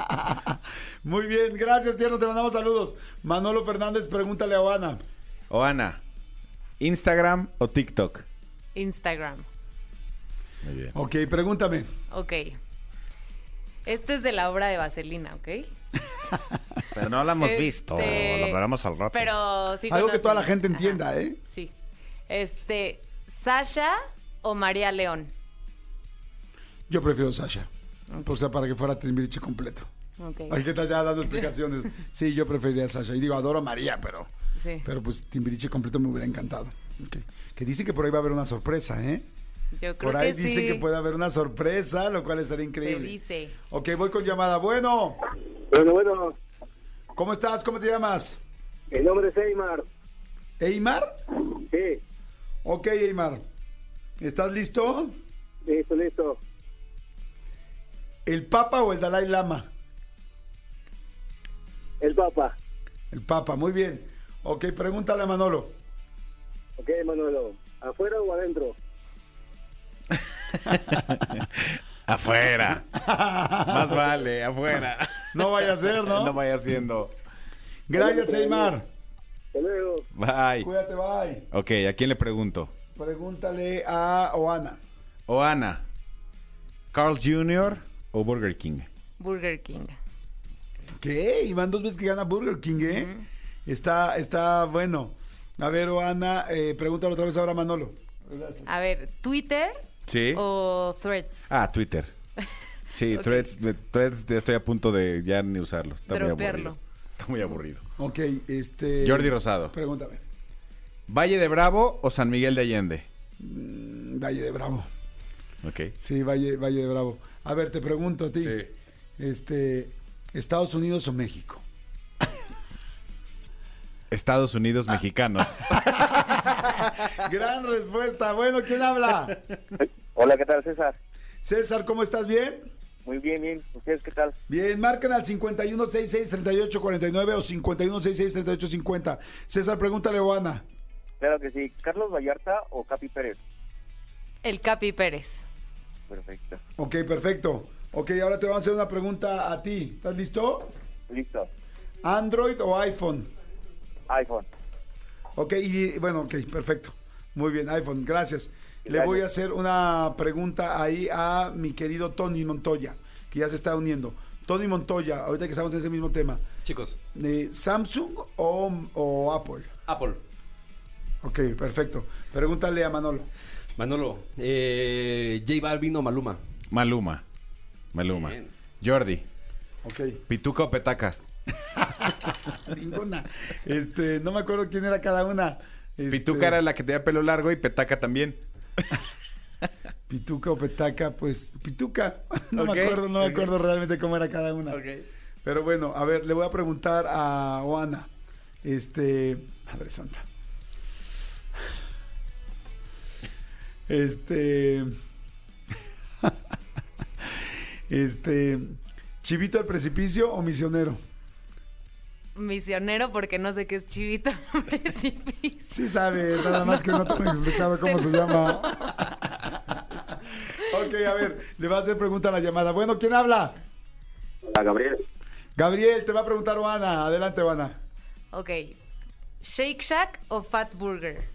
Muy bien, gracias, tierno. Te mandamos saludos. Manolo Fernández, pregúntale a Oana. O Ana, ¿Instagram o TikTok? Instagram. Muy bien. Ok, pregúntame. Ok. Esto es de la obra de Vaselina, ¿ok? Pero no la hemos Este, visto. Lo veremos al rato. Pero sí Algo que toda la gente Ajá, entienda, ¿eh? Sí. Este, ¿Sasha o María León? Yo prefiero Sasha. O sea, para que fuera Timbiriche completo. Ok. Hay que estar ya dando explicaciones. Sí, yo preferiría a Sasha. Y digo, adoro a María, pero, Sí. pero pues Timbiriche completo me hubiera encantado. Que dice que por ahí va a haber una sorpresa, ¿eh? Yo creo Por ahí que dicen sí. que puede haber una sorpresa, lo cual estaría Se increíble. dice. Ok, voy con llamada. Bueno, Bueno, bueno. ¿cómo estás? ¿Cómo te llamas? El nombre es Eymar. ¿Eymar? Sí, Ok, Eymar. ¿Estás listo? listo, listo. ¿El Papa o el Dalai Lama? El Papa. El Papa, muy bien. Ok, pregúntale a Manolo. Ok, Manolo. ¿Afuera o adentro? Afuera. Más vale, afuera. No vaya a ser, ¿no? No vaya siendo. Gracias, Eymar. Hasta luego. Bye. Cuídate, bye. Ok, ¿a quién le pregunto? Pregúntale a Oana. O Ana, ¿Carl Jr. o Burger King? Burger King. ¿Qué? Y van dos veces que gana Burger King, ¿eh? Está, está bueno. A ver, Oana, eh, pregúntalo otra vez ahora a Manolo. A ver, ¿Twitter Sí. o Threads? Ah, Twitter. Sí, Ok. threads, ya estoy a punto de ya ni usarlo. Está muy Dropearlo. aburrido. Está muy aburrido. Ok, este... Jordi Rosado. Pregúntame. ¿Valle de Bravo o San Miguel de Allende? Mm, Valle de Bravo. Ok. Sí, Valle, Valle de Bravo. A ver, te pregunto a ti. Sí. Este, ¿Estados Unidos o México? Estados Unidos mexicanos. Gran respuesta. Bueno, ¿quién habla? Hola, ¿qué tal, César? César, ¿cómo estás? ¿Bien? Muy bien, bien. ¿Ustedes qué tal? Bien, marcan al 5166-3849 o 5166-3850. César, pregúntale a Oana. Claro que sí. ¿Carlos Vallarta o Capi Pérez? El Capi Pérez. Perfecto. Ok, perfecto. Ok, ahora te vamos a hacer una pregunta a ti. ¿Estás listo? Listo. ¿Android o iPhone? iPhone. Ok, y bueno, ok, perfecto. Muy bien, iPhone, gracias. Le voy a hacer una pregunta ahí a mi querido Tony Montoya, que ya se está uniendo. Tony Montoya, ahorita que estamos en ese mismo tema, Chicos, ¿de ¿Samsung o, o Apple? Apple. Ok, perfecto. Pregúntale a Manolo. Manolo, eh, J Balvin o Maluma. Maluma. Maluma. Bien. Jordi. Ok, Pituca o Petaca. ninguna. Este, no me acuerdo quién era cada una. Este, Pituca era la que tenía pelo largo y Petaca también. Pituca o Petaca, pues Pituca. No me acuerdo, no me acuerdo realmente cómo era cada una. Pero bueno, a ver, le voy a preguntar a Oana. Este, Madre Santa. Este, este, Chivito al precipicio o misionero? Misionero porque no sé qué es chivito precipicio. Sí sabe, nada más que no te han explicado cómo se llama. ok, a ver, le va a hacer pregunta a la llamada. Bueno, ¿quién habla? A Gabriel. Gabriel, te va a preguntar Oana. Adelante, Oana. Ok. ¿Shake Shack o Fat Burger?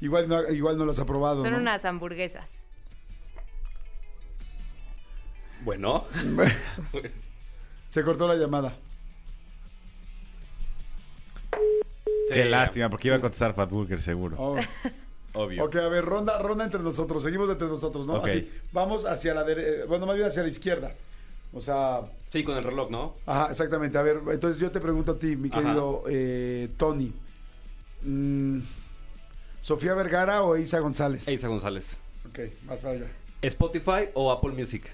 Igual no, igual no lo has aprobado. Son ¿no? unas hamburguesas. Bueno, Se cortó la llamada. Qué Sí. lástima, porque iba a contestar Fat Burger seguro. Oh. Obvio. Ok, a ver, ronda, ronda entre nosotros. Seguimos entre nosotros, ¿no? Ok. Así. Vamos hacia la derecha. Bueno, más bien hacia la izquierda. O sea, sí, con el reloj, ¿no? ajá, exactamente. A ver, entonces yo te pregunto a ti, mi Ajá. querido eh, Tony. Mm, ¿Sofía Vergara o Isa González? Eiza González. Ok, más para allá. ¿Spotify o Apple Music?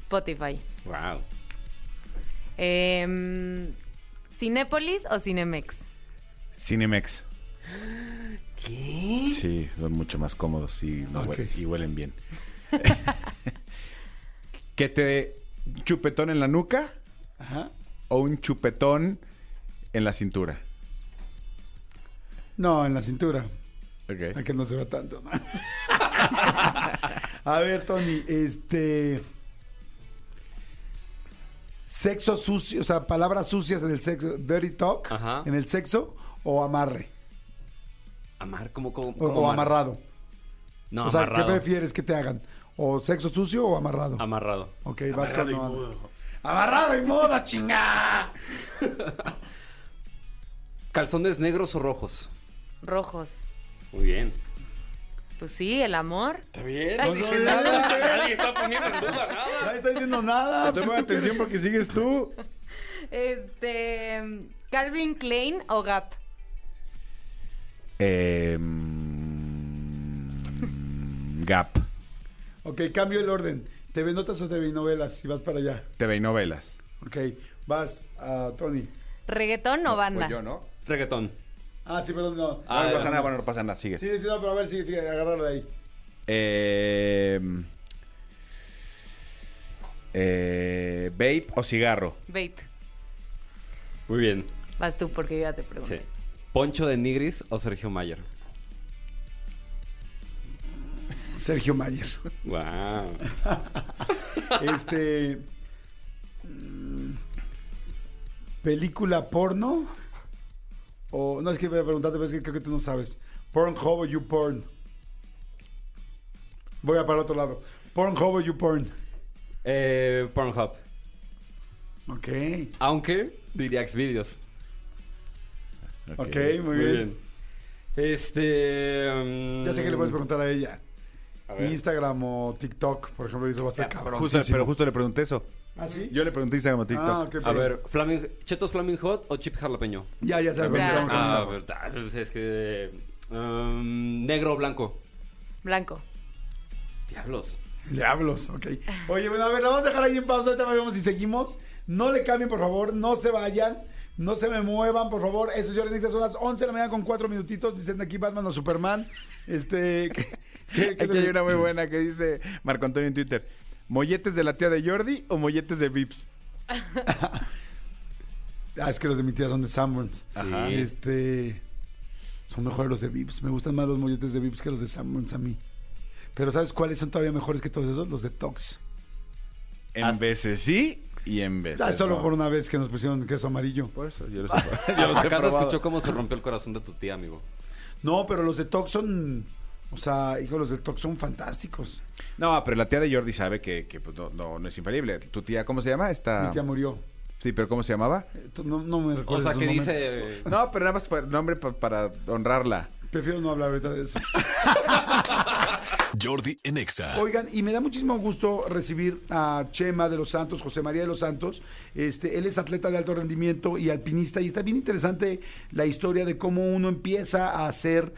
Spotify. Wow. Em, ¿Cinépolis o Cinemex? Cinemex. ¿Qué? Sí, son mucho más cómodos y, no huelen, y huelen bien. ¿Que te dé un chupetón en la nuca Ajá. o un chupetón en la cintura? No, en la cintura. Ok. A que no se ve tanto, ¿no? A ver, Tony, este. Sexo sucio, o sea, palabras sucias en el sexo, dirty talk, Ajá. en el sexo, o amarre, Amar, ¿cómo, cómo, o, cómo o amar? amarrado. No, o sea, amarrado. ¿qué prefieres que te hagan? ¿O sexo sucio o amarrado? Amarrado. ok, vas con amarrado. Amarrado y mudo, chinga. ¿Calzones negros o rojos? Rojos. Muy bien. Pues sí, el amor. Está bien, no dije nada. Nadie está poniendo en duda nada. Nadie está diciendo nada. pues, Toma ¿tú qué atención porque sigues tú. Este. Calvin Klein o Gap. Eh, Gap. Ok, cambio el orden. ¿TV notas o TV novelas? Si vas para allá. TV novelas. Ok, vas a Tony. ¿Reggaetón o banda? Pues yo, ¿no? Reggaetón. Ah, sí, perdón, no. Ah, no pasa nada, bueno, no pasa nada, sigue. Sí, sí, no, pero a ver, sigue, sigue, agárralo de ahí. Eh, eh, ¿Vape o cigarro? Vape. Muy bien. Vas tú porque yo ya te pregunté. Sí. ¿Poncho de Nigris o Sergio Mayer? Sergio Mayer. Wow. Este. mm, ¿Película porno? O. No, es que voy a preguntarte, pero es que creo que tú no sabes. ¿Pornhub o YouPorn? Voy a para el otro lado. ¿Pornhub o YouPorn? Eh, Pornhub. Ok. Aunque diría Xvideos. Ok, muy, bien. Este. mm, Ya sé que le puedes preguntar a ella. A. Instagram o TikTok, por ejemplo, eso va a ser cabrón. Pero justo le pregunté eso. ¿Ah, sí? Yo le pregunté Instagram o TikTok. Ah, A ver, Flaming, ¿Chetos Flaming Hot o chip jalapeño? Ya, ya sabes. Ya. vamos a Ah, hablar. verdad, pues es que. um, negro o blanco. Blanco. Diablos. Diablos, ok. Oye, bueno, a ver, la vamos a dejar ahí en pausa. Ahorita vemos si seguimos. No le cambien, por favor. No se vayan. No se me muevan, por favor. Eso es Jordi Nexa. Son las 11 de la mañana con 4 minutitos. Dicen aquí Batman o Superman. Este. ¿qué- qué- qué Aquí te- hay una muy buena que dice Marco Antonio en Twitter. ¿Molletes de la tía de Jordi o molletes de Vips? Ah, es que los de mi tía son de Sanborns. Ajá. Este. Son mejores los de Vips. Me gustan más los molletes de Vips que los de Sanborns a mí. Pero ¿sabes cuáles son todavía mejores que todos esos? Los de Tox. En veces sí y en veces Ah, solo no. por una vez que nos pusieron queso amarillo. Por eso, yo los he, yo los he ¿Acaso probado. escuchó cómo se rompió el corazón de tu tía, amigo? No, pero los de Tox son. O sea, hijo, los de Tox son fantásticos. No, pero la tía de Jordi sabe que, que, pues, no, no, no es infalible. ¿Tu tía cómo se llama? Esta... Mi tía murió. Sí, pero ¿cómo se llamaba? No, no me O recuerdo. sea, esos que momentos. dice. No, pero nada más para, nombre pa- para honrarla. Prefiero no hablar ahorita de eso. Jordi en Exa. Oigan, y me da muchísimo gusto recibir a Chema de los Santos, José María de los Santos. Este, él es atleta de alto rendimiento y alpinista y está bien interesante la historia de cómo uno empieza a hacer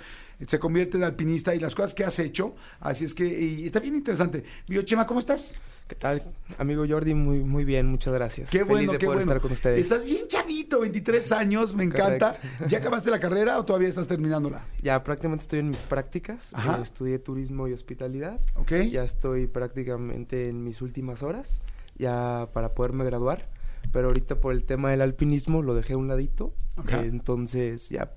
se convierte en alpinista y las cosas que has hecho. Así es que y está bien interesante. Yo, Chema, ¿cómo estás? ¿Qué tal, amigo Jordi? Muy, muy bien, muchas gracias. Qué Feliz bueno, de qué poder bueno. estar con ustedes. Estás bien chavito, 23 años, me encanta. Correcto. ¿Ya acabaste la carrera o todavía estás terminándola? Ya prácticamente estoy en mis prácticas. Ajá. Eh, estudié turismo y hospitalidad. ¿Ok? Ya estoy prácticamente en mis últimas horas, ya para poderme graduar. Pero ahorita por el tema del alpinismo lo dejé a un ladito. Eh, entonces ya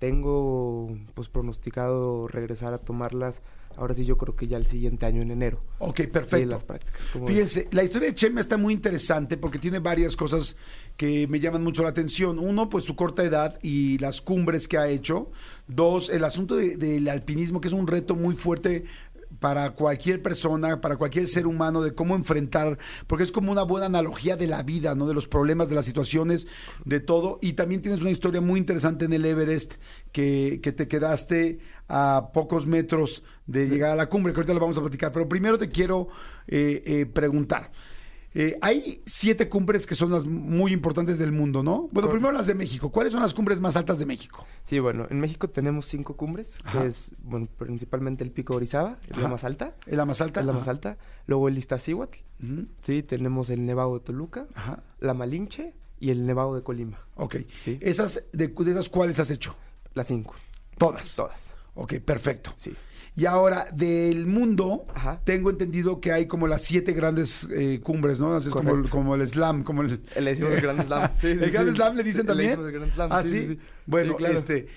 tengo pues pronosticado regresar a tomarlas. Ahora sí yo creo que ya el siguiente año en enero. Ok, Sí, perfecto. las prácticas. Fíjense, la historia de Chema está muy interesante porque tiene varias cosas que me llaman mucho la atención. Uno, pues su corta edad y las cumbres que ha hecho. Dos, el asunto de- del alpinismo, que es un reto muy fuerte para cualquier persona, para cualquier ser humano, de cómo enfrentar, porque es como una buena analogía de la vida, ¿no? De los problemas, de las situaciones, de todo. Y también tienes una historia muy interesante en el Everest, que, que te quedaste a pocos metros de llegar a la cumbre, que ahorita lo vamos a platicar. Pero primero te quiero eh, eh, preguntar. Eh, hay siete cumbres que son las muy importantes del mundo, ¿no? Bueno, Correcto. primero las de México. ¿Cuáles son las cumbres más altas de México? Sí, bueno, en México tenemos cinco cumbres, Ajá. que es, bueno, principalmente el Pico Orizaba, es Ajá. la más alta. ¿Es la más alta? Es la más alta. Luego el Iztaccíhuatl, sí, tenemos el Nevado de Toluca, Ajá. la Malinche y el Nevado de Colima. Ok. Sí. Esas, de, de esas cuáles has hecho? Las cinco, Todas. todas. Ok, perfecto. Sí. Y ahora, del mundo, Ajá. tengo entendido que hay como las siete grandes eh, cumbres, ¿no? Así es como como el slam, como el... Le decimos el Grand Slam. Sí, sí, ¿El Grand. Slam le dicen también? decimos el Grand Slam, Ah, sí, sí. sí, sí. Bueno, claro. este,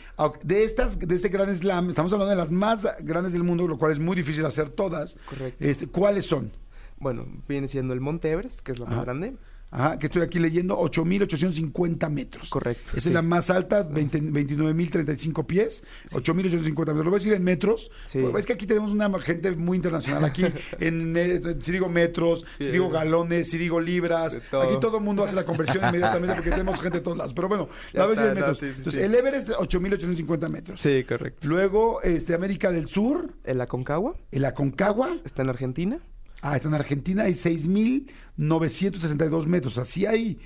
de estas, de este Grand Slam, estamos hablando de las más grandes del mundo, lo cual es muy difícil hacer todas. Correcto. Este, ¿Cuáles son? Bueno, viene siendo el Monte Everest, que es la Ajá. más grande. Ajá, que estoy aquí leyendo, 8.850 metros. Correcto, Esa sí. es la más alta, 20 29.035 pies, 8.850 metros. Lo voy a decir en metros. Sí. Pues, Es que aquí tenemos una gente muy internacional. Aquí, en, me- si digo metros, si Sí. digo galones, si digo libras. Todo. Aquí todo el mundo hace la conversión inmediatamente porque tenemos gente de todos lados. Pero bueno, la voy a decir en no, metros. sí, sí, Entonces, sí. el Everest, 8.850 metros. Sí, correcto. Luego, este, América del Sur, El Aconcagua el Aconcagua. está en Argentina. Ah, está en Argentina, hay 6.962 metros. Así hay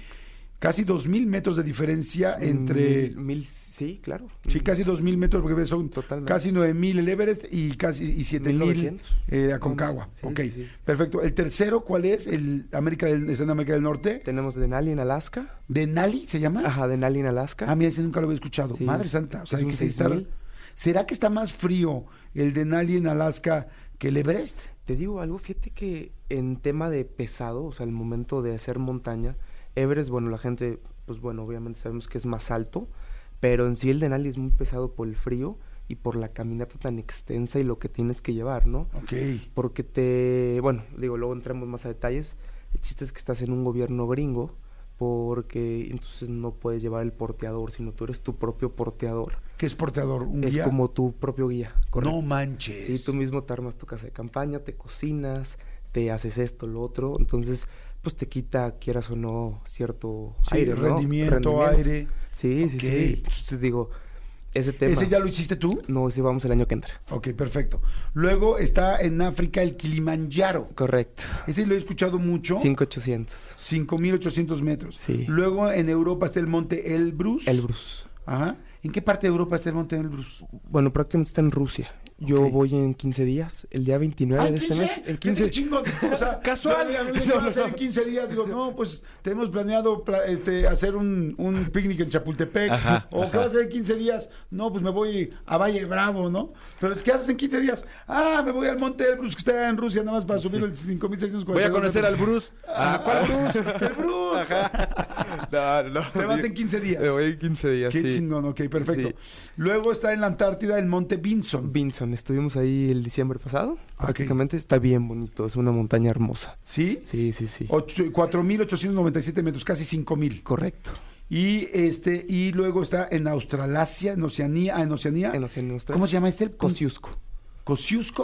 casi 2.000 metros de diferencia entre... Mil, mil- sí, claro. Sí, casi 2.000 metros, porque son Totalmente. casi 9.000 el Everest y casi y 7.000 1900. eh, Aconcagua. Sí, ok, sí, perfecto. ¿El tercero cuál es? El América del, está en América del Norte. Tenemos Denali en Alaska. ¿Denali se llama? Ajá, Denali en Alaska. Ah, mira, ese nunca lo había escuchado. Sí. Madre santa. O sea, Es que estar- 6000. ¿Será que está más frío el Denali en Alaska que el Everest? Te digo algo, fíjate que en tema de pesado, o sea, el momento de hacer montaña, Everest, bueno, la gente, pues bueno, obviamente sabemos que es más alto, pero en sí el Denali es muy pesado por el frío y por la caminata tan extensa y lo que tienes que llevar, ¿no? Ok. Porque te, bueno, digo, luego entramos más a detalles. El chiste es que estás en un gobierno gringo porque entonces no puedes llevar el porteador, sino tú eres tu propio porteador. ¿Qué es porteador? ¿Un es guía? como tu propio guía, correcto. No manches. Sí, tú mismo te armas tu casa de campaña, te cocinas, te haces esto, lo otro, entonces pues te quita, quieras o no, cierto Sí, aire, ¿no? rendimiento, aire. Sí, sí, sí. Entonces, digo, ese tema. ¿Ese ya lo hiciste tú? No, ese vamos el año que entra. Ok, perfecto. Luego está en África el Kilimanjaro. Correcto. Ese lo he escuchado mucho. 5800. 5.800 metros. Sí. Luego en Europa está el monte Elbrus. Elbrus. Ajá. ¿En qué parte de Europa está el monte Elbrus? Bueno, prácticamente está en Rusia. Yo Ok. voy en 15 días, el día 29 Ah, ¿en de este 15? mes. El ¡Qué 15. chingón! O sea, Casual. yo, a mí me iban a hacer en 15 días. Digo, no, pues tenemos planeado pla- este, hacer un, un picnic en Chapultepec. Ajá, ¿O qué va a hacer en 15 días? No, pues me voy a Valle Bravo, ¿no? Pero es que haces en 15 días. Ah, me voy al monte Elbrus que está en Rusia, nada más para subir el 5.642 Voy a conocer al. Bruce. Ah, ¿cuál Bruce? El Bruce. No, no, Te vas en 15 días. Me voy en 15 días, Qué sí. chingón, ok, perfecto. Sí. Luego está en la Antártida el monte Vinson. Vinson, estuvimos ahí el diciembre pasado. Prácticamente está bien bonito, es una montaña hermosa. ¿Sí? Sí, sí, sí. Ocho- 4.897 metros, casi 5.000. Correcto. Y este y luego está en Australasia, en Oceanía, ah, en Oceanía. En Oceanía. ¿Cómo se llama este? El Kosciuszko. Kosciuszko.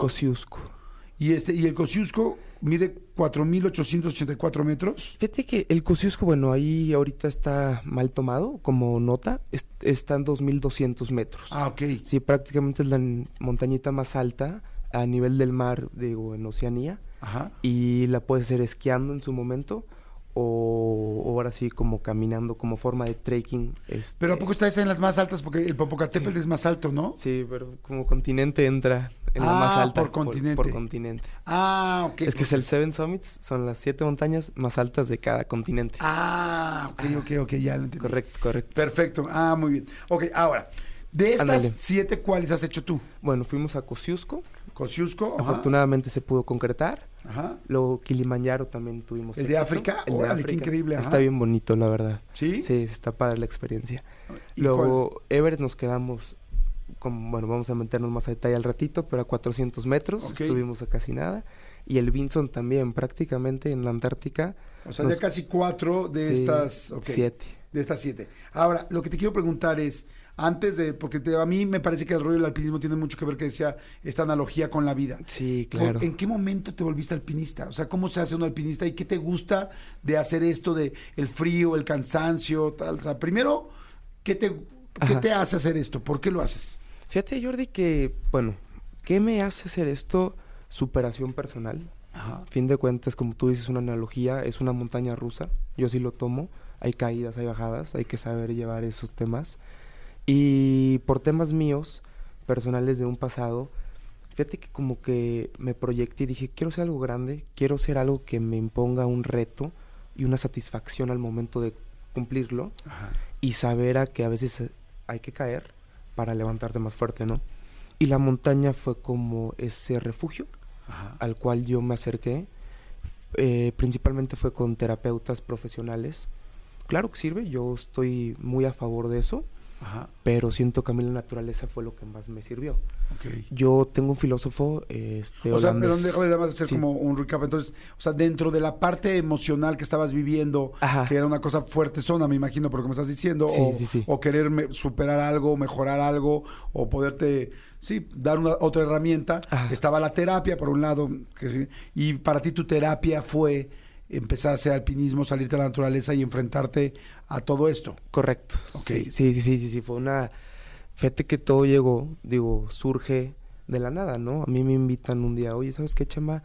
Y este y el Kosciuszko mide 4.884 metros. Fíjate que el Kosciuszko, bueno, ahí ahorita está mal tomado como nota. es- está en 2.200 metros. Ah, ok. Sí, prácticamente es la montañita más alta a nivel del mar, digo, en Oceanía. Ajá. Y la puedes hacer esquiando en su momento o, o ahora sí como caminando como forma de trekking. este, Pero a poco está esa en las más altas porque el Popocatépetl Sí. es más alto, ¿no? Sí, pero como continente entra en la Ah, más alta. por continente. Por, continente. Ah, ok. Es que es el Seven Summits, son las siete montañas más altas de cada continente. Ah, ok, ok, ok, ya lo entendí. correcto, correcto. Perfecto. Ah, muy bien. Ok, ahora, de estas siete, ¿cuáles has hecho tú? Bueno, fuimos a Kosciuszko, Kosciuszko, ajá. afortunadamente se pudo concretar. Ajá. Luego Kilimanjaro también tuvimos. ¿El de éxito. África? El de Órale, qué África. increíble, ajá. Está bien bonito, la verdad. ¿Sí? Sí, está padre la experiencia. ¿Y Luego, Everett nos quedamos, con, bueno, vamos a meternos más a detalle al ratito, pero a 400 metros, Ok. estuvimos a casi nada. Y el Vinson también, prácticamente en la Antártica. O sea, nos- ya casi cuatro de sí, estas. ok, Siete. De estas siete. Ahora, lo que te quiero preguntar es, antes de, porque te- a mí me parece que el rollo del alpinismo tiene mucho que ver que decía esta analogía con la vida. Sí, claro. ¿En qué momento te volviste alpinista? O sea, ¿cómo se hace un alpinista y qué te gusta de hacer esto de el frío, el cansancio, tal? O sea, primero, ¿qué te, qué Ajá. te hace hacer esto? ¿Por qué lo haces? Fíjate, Jordi, que, bueno, ¿qué me hace hacer esto? Superación personal. A fin de cuentas, como tú dices, una analogía, es una montaña rusa. Yo sí lo tomo. Hay caídas, hay bajadas, hay que saber llevar esos temas. Y por temas míos, personales de un pasado, fíjate que como que me proyecté y dije, quiero ser algo grande, quiero ser algo que me imponga un reto y una satisfacción al momento de cumplirlo y saber a que a veces hay que caer para levantarte más fuerte, ¿no? Y la montaña fue como ese refugio al cual yo me acerqué. Eh, principalmente fue con terapeutas profesionales. Claro que sirve, yo estoy muy a favor de eso, Ajá, pero siento que a mí la naturaleza fue lo que más me sirvió. Yo tengo un filósofo, este, O sea, holandés. pero déjame nada más hacer Sí. como un recap. Entonces, o sea, dentro de la parte emocional que estabas viviendo, Ajá. que era una cosa fuerte zona, me imagino, por lo que me estás diciendo, Sí, o, sí, sí. o querer me- superar algo, mejorar algo, o poderte, sí, dar una otra herramienta. Ajá. Estaba la terapia, por un lado, que y para ti tu terapia fue empezar a hacer alpinismo, salirte a la naturaleza y enfrentarte a todo esto. Correcto. Ok. Sí, sí, sí, sí, sí, fue una... Fíjate que todo llegó, digo, surge de la nada, ¿no? A mí me invitan un día, oye, ¿sabes qué, chamba?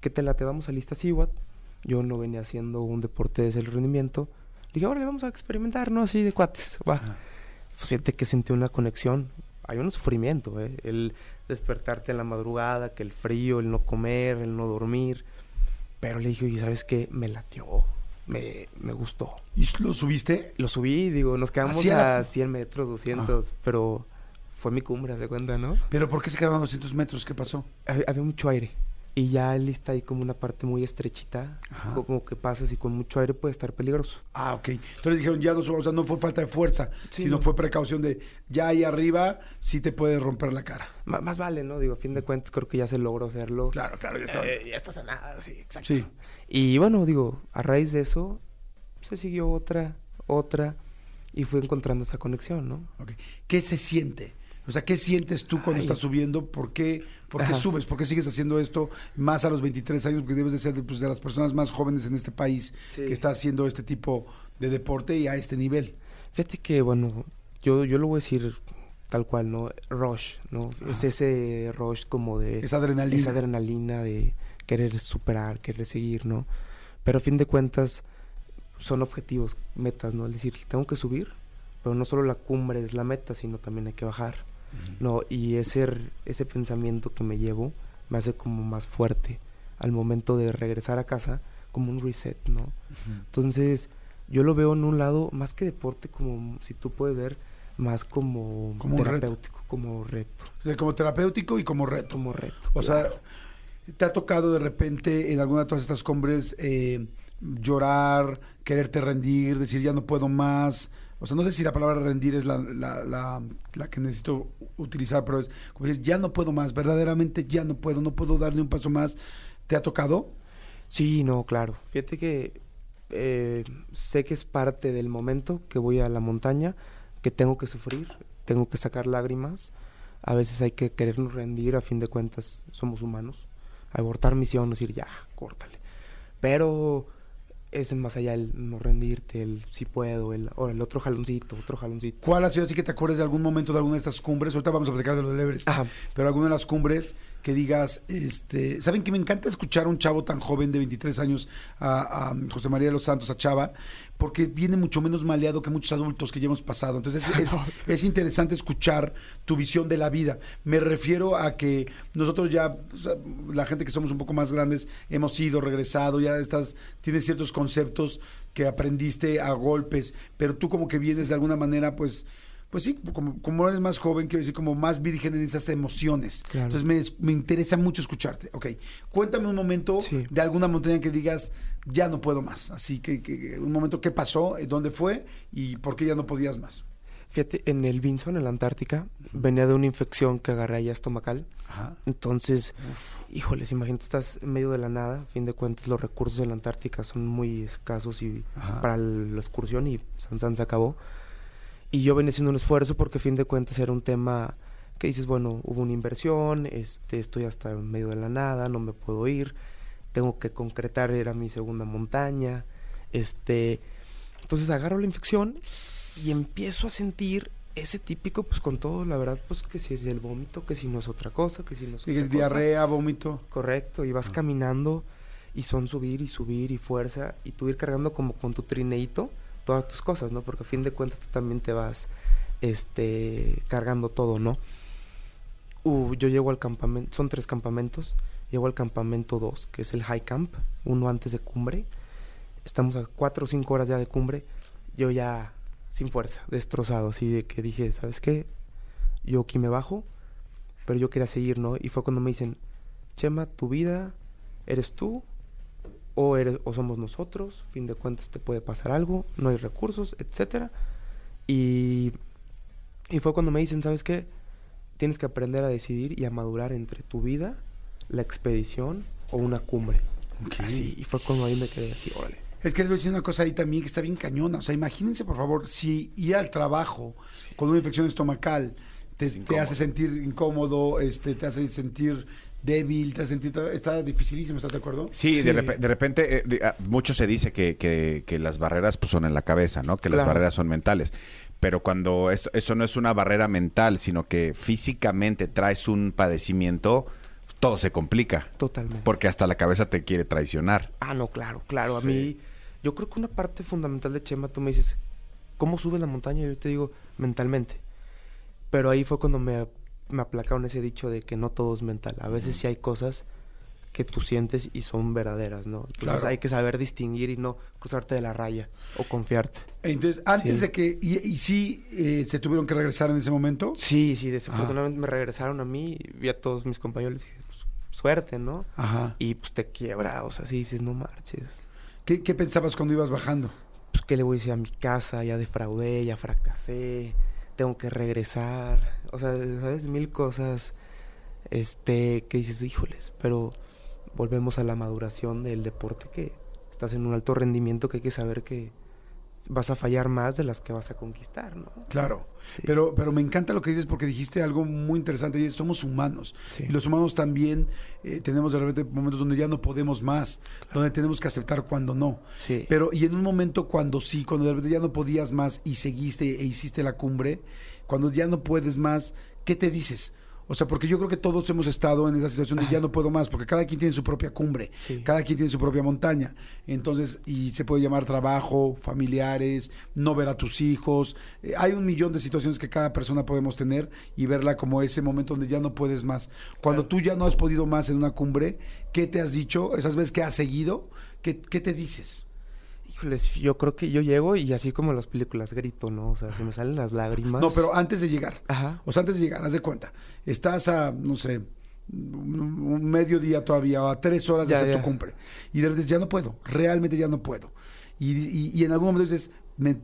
¿Qué te la te vamos a lista Cihuat? Yo no venía haciendo un deporte de el rendimiento. Dije, ahora vamos a experimentar, ¿no? Así de cuates, va. Pues fíjate que sentí una conexión. Hay un sufrimiento, ¿eh? El despertarte en la madrugada, que el frío, el no comer, el no dormir. Pero le dije, oye, ¿sabes qué? Me latió, me, me gustó. ¿Y lo subiste? Lo subí, digo, nos quedamos a 100 metros, 200, pero fue mi cumbre, de cuenta, ¿no? ¿Pero por qué se quedaron a 200 metros? ¿Qué pasó? Hab- Había mucho aire. Y ya él está ahí como una parte muy estrechita, Ajá. como que pasas y con mucho aire puede estar peligroso. Ah, ok. Entonces dijeron, ya no, subamos, o sea, no fue falta de fuerza, Sí, sino no. fue precaución de, ya ahí arriba sí te puede romper la cara. Más vale, ¿no? Digo, a fin de cuentas creo que ya se logró hacerlo. Claro, claro, ya está. Eh, ya está sanada, sí, exacto. Sí. Y bueno, digo, a raíz de eso se siguió otra, otra, y fue encontrando esa conexión, ¿no? Ok. ¿Qué se siente? O sea, ¿qué sientes tú cuando Ay. estás subiendo? ¿Por qué, por qué subes? ¿Por qué sigues haciendo esto más a los 23 años? Porque debes de ser pues, de las personas más jóvenes en este país Sí. que está haciendo este tipo de deporte y a este nivel. Fíjate que, bueno, yo, yo lo voy a decir tal cual, ¿no? Rush, ¿no? Es ese rush como de... Esa adrenalina. Esa adrenalina de querer superar, querer seguir, ¿no? Pero a fin de cuentas son objetivos, metas, ¿no? Es decir, tengo que subir, pero no solo la cumbre es la meta, sino también hay que bajar, ¿no? Y ese, ese pensamiento que me llevo me hace como más fuerte al momento de regresar a casa, como un reset, ¿no? Entonces, yo lo veo en un lado, más que deporte, como si tú puedes ver, más como, Como reto. terapéutico, como reto. O sea, como terapéutico y como reto. Como reto. O sea. ¿te ha tocado de repente en alguna de todas estas cumbres eh, llorar, quererte rendir, decir ya no puedo más? O sea, no sé si la palabra rendir es la, la, la, que necesito utilizar, pero es como decir, ya no puedo más, verdaderamente ya no puedo, no puedo darle un paso más. ¿Te ha tocado? Sí, no, claro. Fíjate que eh, sé que es parte del momento que voy a la montaña, que tengo que sufrir, tengo que sacar lágrimas. A veces hay que querernos rendir, a fin de cuentas somos humanos. Abortar misión, decir ya, córtale. Pero es más allá el no rendirte, el sí puedo, el, o el otro jaloncito, otro jaloncito. ¿Cuál ha sido así que te acuerdes de algún momento de alguna de estas cumbres? Ahorita vamos a platicar de lo del Everest. Ajá. Pero alguna de las cumbres que digas, este, ¿saben que me encanta escuchar a un chavo tan joven de 23 años, a, a José María de los Santos, a Chava? Porque viene mucho menos maleado que muchos adultos que ya hemos pasado. Entonces es, es interesante escuchar tu visión de la vida. Me refiero a que nosotros ya, o sea, la gente que somos un poco más grandes, hemos ido, regresado, ya estás, tienes ciertos conceptos que aprendiste a golpes, pero tú como que vienes de alguna manera, pues, pues sí, como, como eres más joven, quiero decir, como más virgen en esas emociones. Claro. Entonces me, me interesa mucho escucharte. Ok, cuéntame un momento Sí. de alguna montaña que digas, ya no puedo más. Así que, que- un momento, ¿qué pasó? Eh, ¿Dónde fue? ¿Y por qué ya no podías más? Fíjate, en el Vinson, en la Antártica, venía de una infección que agarré allá estomacal. Ajá. Entonces, híjoles, imagínate, estás en medio de la nada. A fin de cuentas, los recursos de la Antártica son muy escasos y Ajá. para la excursión y San San se acabó. Y yo venía haciendo un esfuerzo porque a fin de cuentas era un tema que dices, bueno, hubo una inversión, este, estoy hasta en medio de la nada, no me puedo ir, tengo que concretar, era mi segunda montaña, este, entonces agarro la infección y empiezo a sentir ese típico, pues con todo, la verdad, pues que si es el vómito, que si no es otra cosa, que si no es otra es cosa. diarrea, vómito. Correcto, y vas caminando y son subir y subir y fuerza y tú ir cargando como con tu trineito todas tus cosas, ¿no? Porque a fin de cuentas tú también te vas este cargando todo, ¿no? Uh, yo llego al campamento, son tres campamentos, llego al campamento 2, que es el High Camp, uno antes de cumbre. Estamos a cuatro o cinco horas ya de cumbre, yo ya sin fuerza, destrozado, así de que dije, ¿sabes qué? Yo aquí me bajo, pero yo quería seguir, ¿no? Y fue cuando me dicen, Chema, tu vida, ¿eres tú? O, eres, o somos nosotros, fin de cuentas te puede pasar algo, no hay recursos, etcétera. Y, y fue cuando me dicen, ¿sabes qué? Tienes que aprender a decidir y a madurar entre tu vida, la expedición o una cumbre. Así, y fue cuando ahí me quedé así, órale. Es que les voy a decir una cosa ahí también que está bien cañona. O sea, imagínense, por favor, si ir al trabajo con una infección estomacal te, te hace sentir incómodo, este, te hace sentir débil, te hace sentir... Está dificilísimo, ¿estás de acuerdo? Sí, De, repe- de repente, eh, de- ah, mucho se dice que, que- que las barreras pues, son en la cabeza, ¿no? Que las barreras son mentales. Pero cuando eso, eso no es una barrera mental, sino que físicamente traes un padecimiento, todo se complica. Totalmente. Porque hasta la cabeza te quiere traicionar. Ah, no, claro, claro. A mí, yo creo que una parte fundamental de Chema, tú me dices, ¿cómo subes la montaña? Yo te digo, mentalmente. Pero ahí fue cuando me, me aplacaron ese dicho de que no todo es mental. A veces sí hay cosas que tú sientes y son verdaderas, ¿no? Entonces Claro. hay que saber distinguir y no cruzarte de la raya o confiarte. Entonces, antes Sí. de que... ¿Y, y sí eh, se tuvieron que regresar en ese momento? Sí, sí, desafortunadamente me regresaron a mí, vi a todos mis compañeros, dije, pues, suerte, ¿no? Ajá. Y pues te quiebra, o sea, sí dices, no marches. ¿Qué, qué pensabas cuando ibas bajando? pues, ¿qué le voy a decir a mi casa? Ya defraudé, ya fracasé, tengo que regresar. O sea, ¿sabes? Mil cosas este, que dices, híjoles, pero volvemos a la maduración del deporte que estás en un alto rendimiento que hay que saber que vas a fallar más de las que vas a conquistar, ¿no? Claro, pero, pero me encanta lo que dices porque dijiste algo muy interesante y es somos humanos. Sí. Y los humanos también eh, tenemos de repente momentos donde ya no podemos más, donde tenemos que aceptar cuando no. Sí. Pero y en un momento cuando sí, cuando de repente ya no podías más y seguiste e hiciste la cumbre, cuando ya no puedes más, ¿qué te dices? O sea, porque yo creo que todos hemos estado en esa situación de ya no puedo más, porque cada quien tiene su propia cumbre, Sí. cada quien tiene su propia montaña. Entonces, y se puede llamar trabajo, familiares, no ver a tus hijos. Eh, hay un millón de situaciones que cada persona podemos tener y verla como ese momento donde ya no puedes más. Cuando tú ya no has podido más en una cumbre, ¿qué te has dicho? Esas veces que has seguido, ¿qué, qué te dices? Yo creo que yo llego y así como en las películas grito, ¿no? O sea, se me salen las lágrimas. No, pero antes de llegar. Ajá. O sea, antes de llegar, haz de cuenta. Estás a, no sé, un mediodía todavía, o a tres horas de Ya, hacer tu cumbre. Y de repente dices, ya no puedo, realmente ya no puedo. Y, y- y en algún momento dices, me-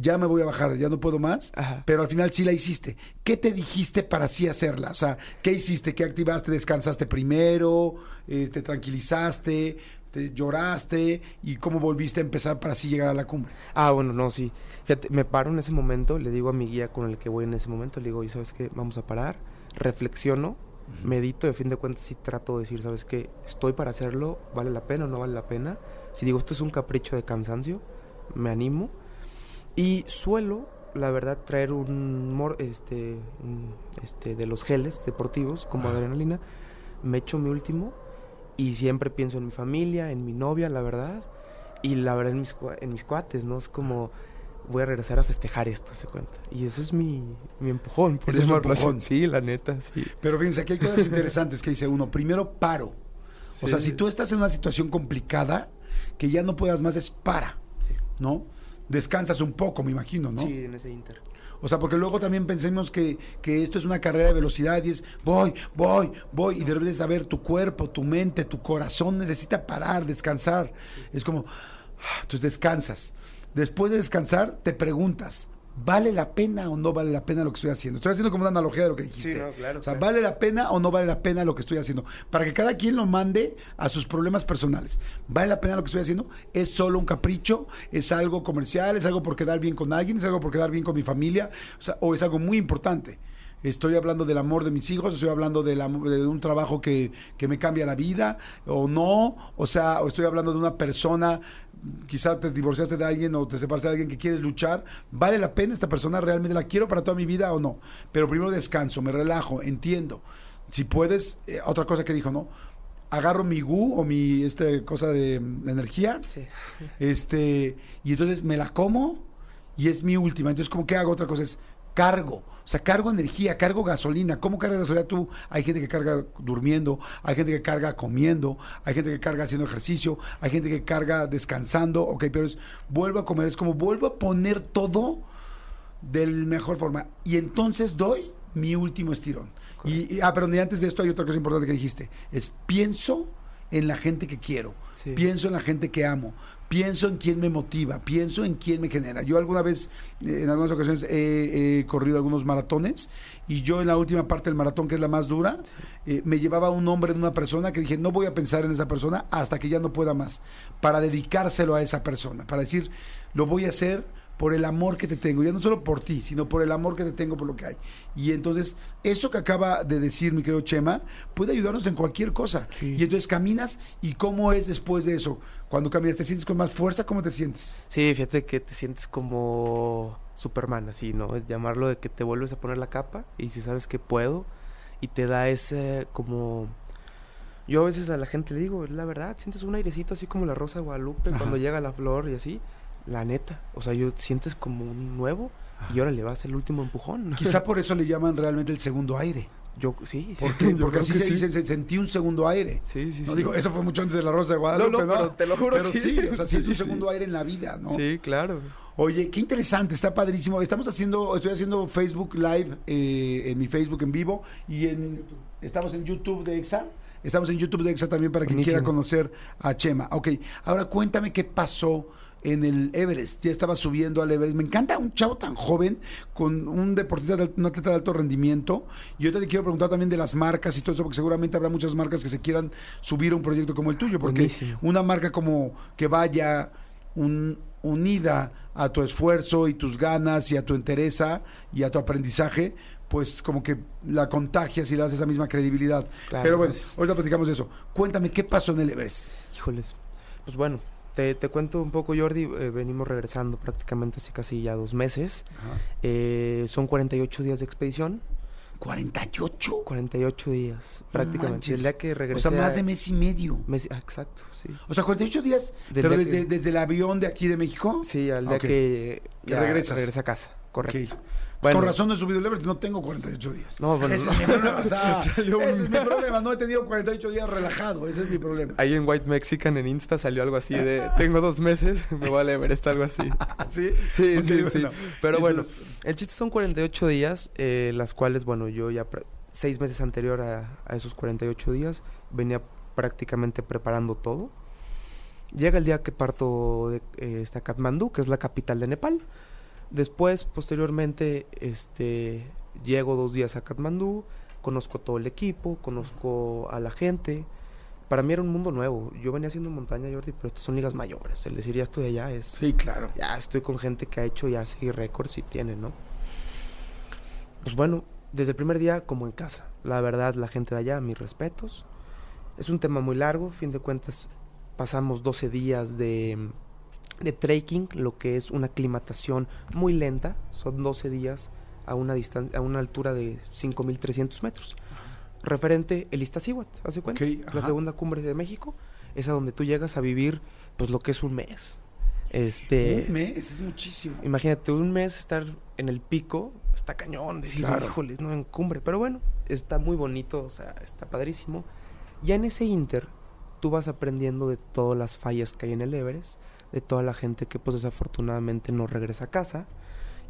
ya me voy a bajar, ya no puedo más, Ajá. pero al final sí la hiciste. ¿Qué te dijiste para así hacerla? O sea, ¿qué hiciste? ¿Qué activaste? ¿Descansaste primero? Eh, ¿Te tranquilizaste? ¿Te lloraste? ¿Y cómo volviste a empezar para así llegar a la cumbre? Ah, bueno, no, sí. Fíjate, me paro en ese momento, le digo a mi guía con el que voy en ese momento, le digo, ¿y sabes qué? Vamos a parar, reflexiono, medito, y a fin de cuentas sí trato de decir, ¿sabes qué? Estoy para hacerlo, ¿vale la pena o no vale la pena? Si digo, esto es un capricho de cansancio, me animo. Y suelo, la verdad, traer un, mor- este, un, este, de los geles deportivos como adrenalina, me echo mi último y siempre pienso en mi familia, en mi novia, la verdad, y la verdad en mis, en mis cuates, ¿no? Es como, voy a regresar a festejar esto, se cuenta. Y eso es mi, mi empujón, por Ese es así. empujón. Sí, la neta, sí. Pero fíjense, aquí hay cosas interesantes que dice uno. Primero, paro. O sea, si tú estás en una situación complicada, que ya no puedas más, es para, Sí. ¿no? Descansas un poco, me imagino, ¿no? Sí, en ese inter. O sea, porque luego también pensemos que, que esto es una carrera de velocidad y es voy, voy, voy, y de saber tu cuerpo, tu mente, tu corazón necesita parar, descansar. Es como, ah, entonces descansas. Después de descansar, te preguntas, ¿vale la pena o no vale la pena lo que estoy haciendo? Estoy haciendo como una analogía de lo que dijiste. Sí, no, claro, o sea, claro. ¿vale la pena o no vale la pena lo que estoy haciendo? Para que cada quien lo mande a sus problemas personales. ¿Vale la pena lo que estoy haciendo? ¿Es solo un capricho? ¿Es algo comercial? ¿Es algo por quedar bien con alguien? ¿Es algo por quedar bien con mi familia? O, sea, ¿o es algo muy importante? Estoy hablando del amor de mis hijos, estoy hablando amor- de un trabajo que, que me cambia la vida, o no, o sea, o estoy hablando de una persona, quizá te divorciaste de alguien o te separaste de alguien que quieres luchar, ¿vale la pena esta persona? ¿Realmente la quiero para toda mi vida o no? Pero primero descanso, me relajo, entiendo. Si puedes, eh, otra cosa que dijo, ¿no? Agarro mi gu o mi este, cosa de mm, energía, Sí. este, y entonces me la como y es mi última. Entonces, ¿cómo que hago? Otra cosa es cargo. O sea, cargo energía, cargo gasolina. ¿Cómo cargas gasolina tú? Hay gente que carga durmiendo, hay gente que carga comiendo, hay gente que carga haciendo ejercicio, hay gente que carga descansando. Ok, pero es vuelvo a comer, es como vuelvo a poner todo de la mejor forma. Y entonces doy mi último estirón. Y, y- ah, perdón, y antes de esto hay otra cosa importante que dijiste. Es pienso en la gente que quiero, Sí. pienso en la gente que amo, pienso en quién me motiva, pienso en quién me genera. Yo alguna vez, eh, en algunas ocasiones, he, he corrido algunos maratones y yo en la última parte del maratón, que es la más dura, eh, me llevaba un nombre de una persona que dije, no voy a pensar en esa persona hasta que ya no pueda más, para dedicárselo a esa persona, para decir, lo voy a hacer por el amor que te tengo, ya no solo por ti, sino por el amor que te tengo por lo que hay. Y entonces, eso que acaba de decir mi querido Chema, puede ayudarnos en cualquier cosa. Sí. Y entonces caminas, ¿y cómo es después de eso? Cuando caminas, ¿te sientes con más fuerza? ¿Cómo te sientes? Sí, fíjate que te sientes como Superman, así, ¿no? Es llamarlo de que te vuelves a poner la capa y si sabes que puedo y te da ese como... Yo a veces a la gente le digo, es la verdad, sientes un airecito así como la rosa de Guadalupe Ajá. cuando llega la flor y así. La neta, o sea, yo sientes como un nuevo y ahora le vas el último empujón. Quizá por eso le llaman realmente el segundo aire. yo sí. ¿Por qué? Yo Porque así se sí. dice, se- sentí un segundo aire. Sí, sí, No sí. digo, eso fue mucho antes de la Rosa de Guadalupe, No, no, pero te lo juro, Pero sí, sí. o sea, sí, es un segundo aire en la vida, ¿no? Sí, claro. Oye, qué interesante, está padrísimo. Estamos haciendo, estoy haciendo Facebook Live eh, en mi Facebook en vivo y en estamos en YouTube de Exa. Estamos en YouTube de Exa también para quien Buenísimo. quiera conocer a Chema. Ok, ahora cuéntame qué pasó en el Everest. Ya estaba subiendo al Everest. Me encanta un chavo tan joven con un deportista, de, un atleta de alto rendimiento. Y yo te quiero preguntar también de las marcas y todo eso, porque seguramente habrá muchas marcas que se quieran subir a un proyecto como el tuyo. Porque Buenísimo. una marca como que vaya un unida a tu esfuerzo y tus ganas y a tu entereza y a tu aprendizaje, pues como que la contagias y das esa misma credibilidad. Claro, Pero bueno, ahorita platicamos de eso. Cuéntame, ¿qué pasó en el Everest? Híjoles. Pues bueno, te, te cuento un poco, Jordi. eh, venimos regresando prácticamente hace casi ya dos meses. Eh, son 48 días de expedición. ¿48? 48 días, prácticamente. manches. el día que O regresé. sea, más de mes y medio. mes- ah, exacto, sí. O sea, 48 días, Del pero desde, que- desde el avión de aquí de México. Sí, al día que, ya regresas. regresa a casa, correcto. Ok. Bueno. Con razón no he subido el Everest, no tengo 48 días. No, bueno, ese no. es mi problema. o sea, Salió ese es mi problema. No he tenido 48 días relajado. Ese es mi problema. Ahí en White Mexican en Insta salió algo así de tengo dos meses, me vale ver esto algo así. ¿Sí? Sí, sí, bueno. sí. Pero bueno, entonces- el chiste son 48 días, eh, las cuales, bueno, yo ya seis meses anterior a, a esos 48 días venía prácticamente preparando todo. Llega el día que parto de eh, esta Katmandú, que es la capital de Nepal. Después, posteriormente, este, llego dos días a Katmandú, conozco todo el equipo, conozco a la gente. Para mí era un mundo nuevo. Yo venía haciendo montaña, Jordi, pero estas son ligas mayores. El decir ya estoy allá es... Sí, claro. Ya estoy con gente que ha hecho ya seis récords y tiene, ¿no? Pues bueno, desde el primer día como en casa. La verdad, la gente de allá, mis respetos. Es un tema muy largo, fin de cuentas pasamos 12 días de, de trekking, lo que es una aclimatación muy lenta. Son 12 días a una, distan- a una altura de 5.300 metros. Referente el Iztaccíhuatl, ¿hace cuenta? La segunda cumbre de México, es a donde tú llegas a vivir pues lo que es un mes. Este, Un mes, es muchísimo. Imagínate, un mes estar en el pico, está cañón, decir, Claro. híjoles, no en cumbre. Pero bueno, está muy bonito, o sea, está padrísimo. Ya en ese inter, tú vas aprendiendo de todas las fallas que hay en el Everest, de toda la gente que pues desafortunadamente no regresa a casa,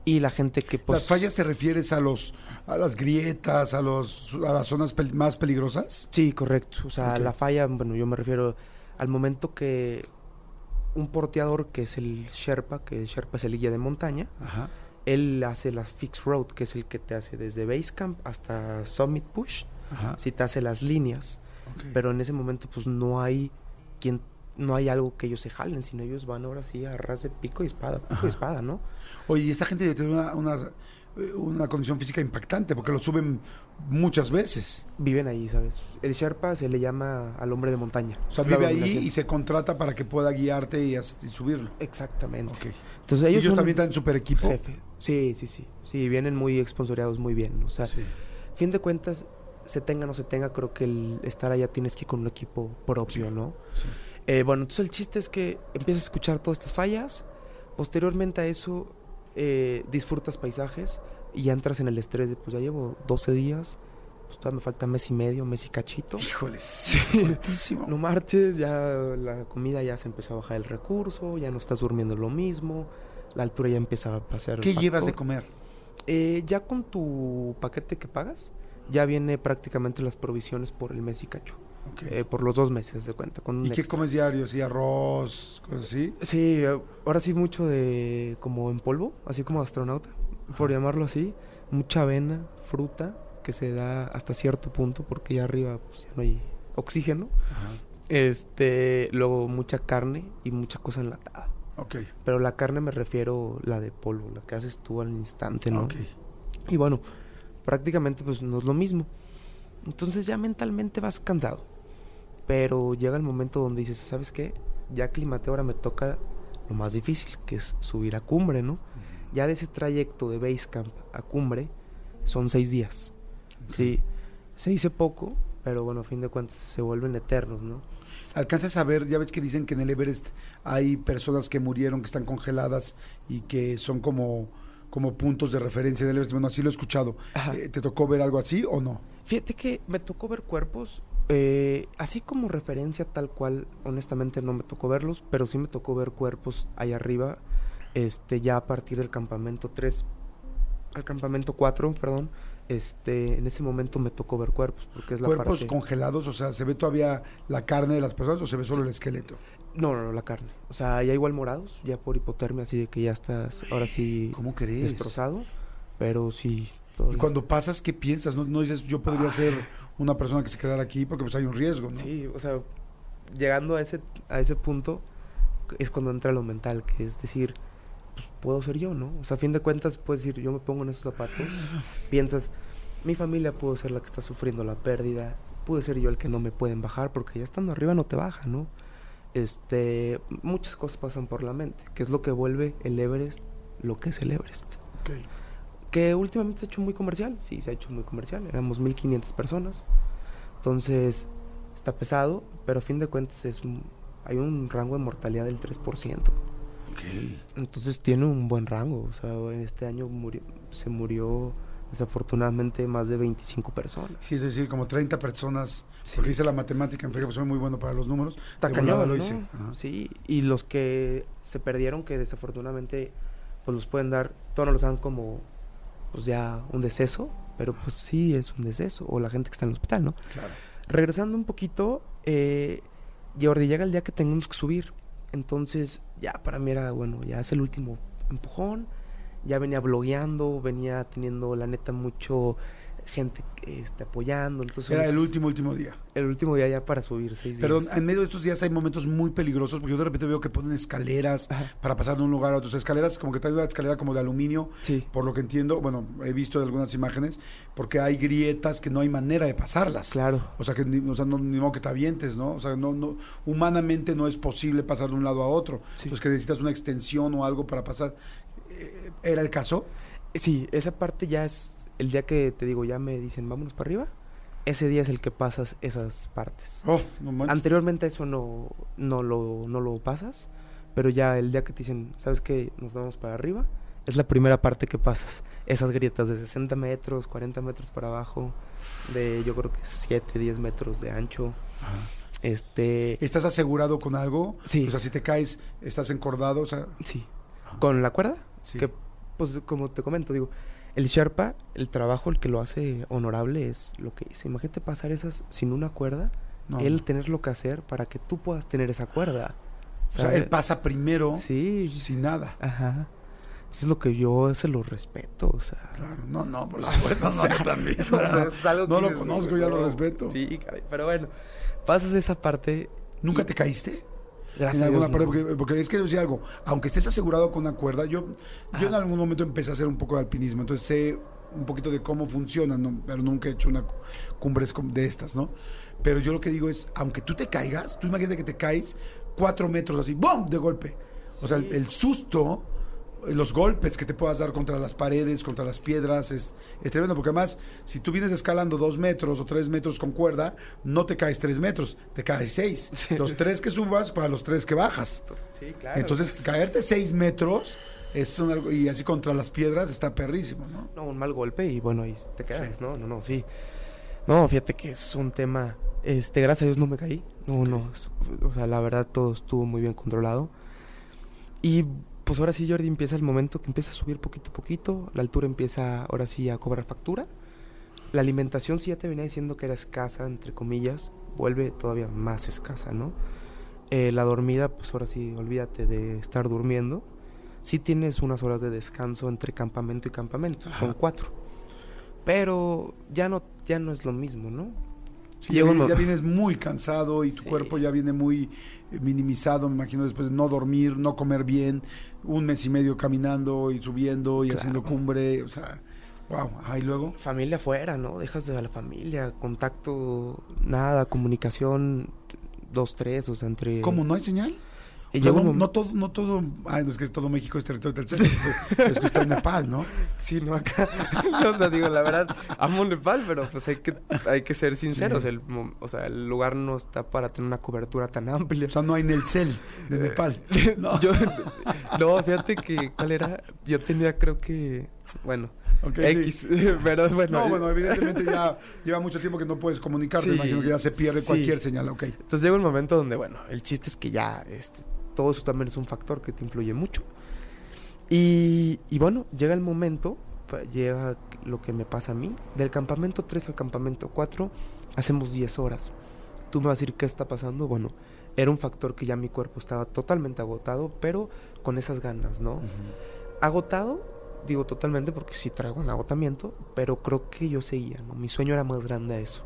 y la gente que pues... ¿Las fallas te refieres a los a las grietas, a los a las zonas pel- más peligrosas? Sí, correcto. O sea, la falla, bueno, yo me refiero al momento que un porteador que es el Sherpa, que el Sherpa es el guía de montaña, Ajá. él hace la Fix Road, que es el que te hace desde Basecamp hasta Summit Push, Ajá. si te hace las líneas, pero en ese momento pues no hay quien no hay algo que ellos se jalen, sino ellos van ahora sí a ras de pico y espada, pico Ajá. y espada, ¿no? Oye, y esta gente debe tener una, una, una condición física impactante porque lo suben muchas veces. Viven ahí, ¿sabes? El Sherpa se le llama al hombre de montaña. O sea, vive ahí y se contrata para que pueda guiarte y, subirlo. Exactamente. Entonces ¿Y ellos, también están en super equipo? jefe. Sí, sí, sí. Sí, vienen muy exponsoriados muy bien. O sea, Sí. fin de cuentas, se tenga o no se tenga, creo que el estar allá tienes que ir con un equipo propio, ¿no? sí. Eh, bueno, entonces el chiste es que empiezas a escuchar todas estas fallas, posteriormente a eso eh, disfrutas paisajes y ya entras en el estrés de, pues ya llevo 12 días, pues todavía me falta mes y medio, mes y cachito. Híjoles, fuertísimo. No marches, ya la comida ya se empezó a bajar el recurso, ya no estás durmiendo lo mismo, la altura ya empieza a pasar. ¿Qué llevas de comer? Eh, ya con tu paquete que pagas, ya viene prácticamente las provisiones por el mes y cacho. Eh, por los dos meses de cuenta. Con un ¿Y qué comes diario? ¿Sí, arroz, cosas así? Sí, ahora sí mucho de como en polvo, así como astronauta, por llamarlo así. Mucha avena, fruta, que se da hasta cierto punto porque ya arriba pues, ya no hay oxígeno. Ajá. Este, luego mucha carne y mucha cosa enlatada. Ok. Pero la carne me refiero la de polvo, la que haces tú al instante, ¿no? Ok. Y bueno, prácticamente pues no es lo mismo. Entonces ya mentalmente vas cansado. Pero llega el momento donde dices, ¿sabes qué? Ya aclimaté, ahora me toca lo más difícil, que es subir a cumbre, ¿no? Ya de ese trayecto de Basecamp a cumbre son seis días. Sí, se dice poco, pero bueno, a fin de cuentas se vuelven eternos, ¿no? ¿Alcanzas a ver, ya ves que dicen que en el Everest hay personas que murieron, que están congeladas y que son como, como puntos de referencia del Everest? Bueno, así lo he escuchado. Eh, ¿Te tocó ver algo así o no? Fíjate que me tocó ver cuerpos, eh, así como referencia tal cual, honestamente no me tocó verlos, pero sí me tocó ver cuerpos ahí arriba, este, ya a partir del campamento 3, al campamento 4, perdón, este, en ese momento me tocó ver cuerpos, porque es la ¿Cuerpos parte... congelados? O sea, ¿se ve todavía la carne de las personas o se ve solo el esqueleto? No, no, no, la carne. O sea, ya igual morados, ya por hipotermia, así de que ya estás, ahora sí, ¿Cómo crees? destrozado, pero sí... Y cuando pasas, ¿qué piensas? No, no dices, yo podría ser una persona que se quedara aquí porque pues hay un riesgo, ¿no? Sí, o sea, llegando a ese, a ese punto, es cuando entra lo mental, que es decir, pues puedo ser yo, ¿no? O sea, a fin de cuentas, puedes decir, yo me pongo en esos zapatos, piensas, mi familia pudo ser la que está sufriendo la pérdida, pude ser yo el que no me pueden bajar, porque ya estando arriba no te baja, ¿no? Este, muchas cosas pasan por la mente, que es lo que vuelve el Everest lo que es el Everest. Ok. Que últimamente se ha hecho muy comercial, sí, se ha hecho muy comercial, éramos 1500 personas. Entonces, está pesado, pero a fin de cuentas es un- hay un rango de mortalidad del 3%. Entonces tiene un buen rango, o sea, en este año murió, se murió desafortunadamente más de 25 personas. Sí, es decir, como 30 personas, Sí. porque hice la matemática en Friga, pues soy muy bueno para los números. Está cañón, lo ¿no? hice. Ajá. Sí, y los que se perdieron, que desafortunadamente pues los pueden dar, todos nos los dan como pues ya un deceso, pero pues sí es un deceso, o la gente que está en el hospital, ¿no? Claro. Regresando un poquito, eh, Jordi, llega el día que tenemos que subir, entonces ya para mí era, bueno, ya es el último empujón, ya venía blogueando, venía teniendo la neta mucho gente este, apoyando, entonces... Era el último, último día. el último día ya para subir seis días. Perdón, en medio de estos días hay momentos muy peligrosos, porque yo de repente veo que ponen escaleras Ajá. para pasar de un lugar a otro. O sea, escaleras, como que traen una escalera como de aluminio, Sí. por lo que entiendo, bueno, he visto de algunas imágenes, porque hay grietas que no hay manera de pasarlas. Claro. O sea, que ni, o sea, no, ni modo que te avientes, ¿no? O sea, no, no, humanamente no es posible pasar de un lado a otro. Sí. Entonces, que necesitas una extensión o algo para pasar. Eh, ¿Era el caso? Sí, esa parte ya es el día que te digo, ya me dicen, vámonos para arriba. Ese día es el que pasas esas partes. Oh, no. Anteriormente eso no, no, lo, no lo pasas, pero ya el día que te dicen, ¿sabes qué? Nos vamos para arriba, es la primera parte que pasas. Esas grietas de 60 metros, 40 metros para abajo, de yo creo que 7, 10 metros de ancho. Este, ¿Estás asegurado con algo? Sí. O sea, si te caes, estás encordado, o sea... sí. ¿Con la cuerda? Sí. Que, pues, como te comento, digo, el Sherpa, el trabajo, el que lo hace honorable es lo que hizo. Imagínate pasar esas sin una cuerda, No, él no. tener lo que hacer para que tú puedas tener esa cuerda. O sea, él pasa primero Sí, sin nada. ajá. Eso es lo que yo se lo respeto, o sea. Claro, no, no, por supuesto, no, yo también. o sea, es algo no que lo conozco, ya lo no, respeto. Sí, pero bueno, pasas esa parte. ¿Nunca y- te caíste? Gracias en alguna Dios, parte, no. porque, porque es que decir algo, aunque estés asegurado con una cuerda, yo, yo en algún momento empecé a hacer un poco de alpinismo, entonces sé un poquito de cómo funciona, ¿no? pero nunca he hecho una cu- cumbres de estas, ¿no? Pero yo lo que digo es, aunque tú te caigas, tú imagínate que te caes cuatro metros así, ¡bum! de golpe. O sea, el, el susto, los golpes que te puedas dar contra las paredes, contra las piedras, es, es tremendo, porque además, si tú vienes escalando dos metros o tres metros con cuerda, no te caes tres metros, te caes seis. Los tres que subas para los tres que bajas. Sí, claro. Entonces, caerte seis metros es un y así contra las piedras está perrísimo, ¿no? No, un mal golpe y bueno, ahí te quedas, ¿no? No, no, sí. No, fíjate que es un tema, este, gracias a Dios no me caí. No, no, o sea, la verdad todo estuvo muy bien controlado. Y pues ahora sí, Jordi, empieza el momento que empieza a subir poquito a poquito, la altura empieza ahora sí a cobrar factura. La alimentación, si ya te venía diciendo que era escasa, entre comillas, vuelve todavía más escasa, ¿no? Eh, la dormida, pues ahora sí, olvídate de estar durmiendo. Sí tienes unas horas de descanso entre campamento y campamento, son cuatro. Pero ya no, ya no es lo mismo, ¿no? Sí, ya, un ya vienes muy cansado y tu Sí. cuerpo ya viene muy eh, minimizado, me imagino, después de no dormir, no comer bien, un mes y medio caminando y subiendo y Claro. haciendo cumbre, o sea, wow, y luego... Familia afuera, ¿no? Dejas de la familia, contacto, nada, comunicación, dos, tres, o sea, entre... ¿Cómo no hay señal? Y O sea, llega un no, todo, no todo, ah, no, es que todo México es territorio del Telcel, es que está en Nepal, ¿no? Sí, no, acá. o sea, digo, la verdad, amo Nepal, pero pues hay que, hay que ser sinceros. Sí. El, o sea, el lugar no está para tener una cobertura tan amplia. O sea, no hay Nelcel de Nepal. No. Yo, no, fíjate que, ¿cuál era? Yo tenía, creo que, bueno, X, sí. pero bueno. No, bueno, evidentemente ya lleva mucho tiempo que no puedes comunicarte, Sí, imagino que ya se pierde sí. cualquier señal, ok. Entonces llega un momento donde, bueno, el chiste es que ya, este, todo eso también es un factor que te influye mucho. Y, y bueno, llega el momento, llega lo que me pasa a mí, del campamento 3 al campamento 4, hacemos 10 horas. Tú me vas a decir qué está pasando, bueno, era un factor que ya mi cuerpo estaba totalmente agotado, pero con esas ganas, ¿no? Agotado, digo totalmente porque sí traigo un agotamiento, pero creo que yo seguía, ¿no? Mi sueño era más grande a eso.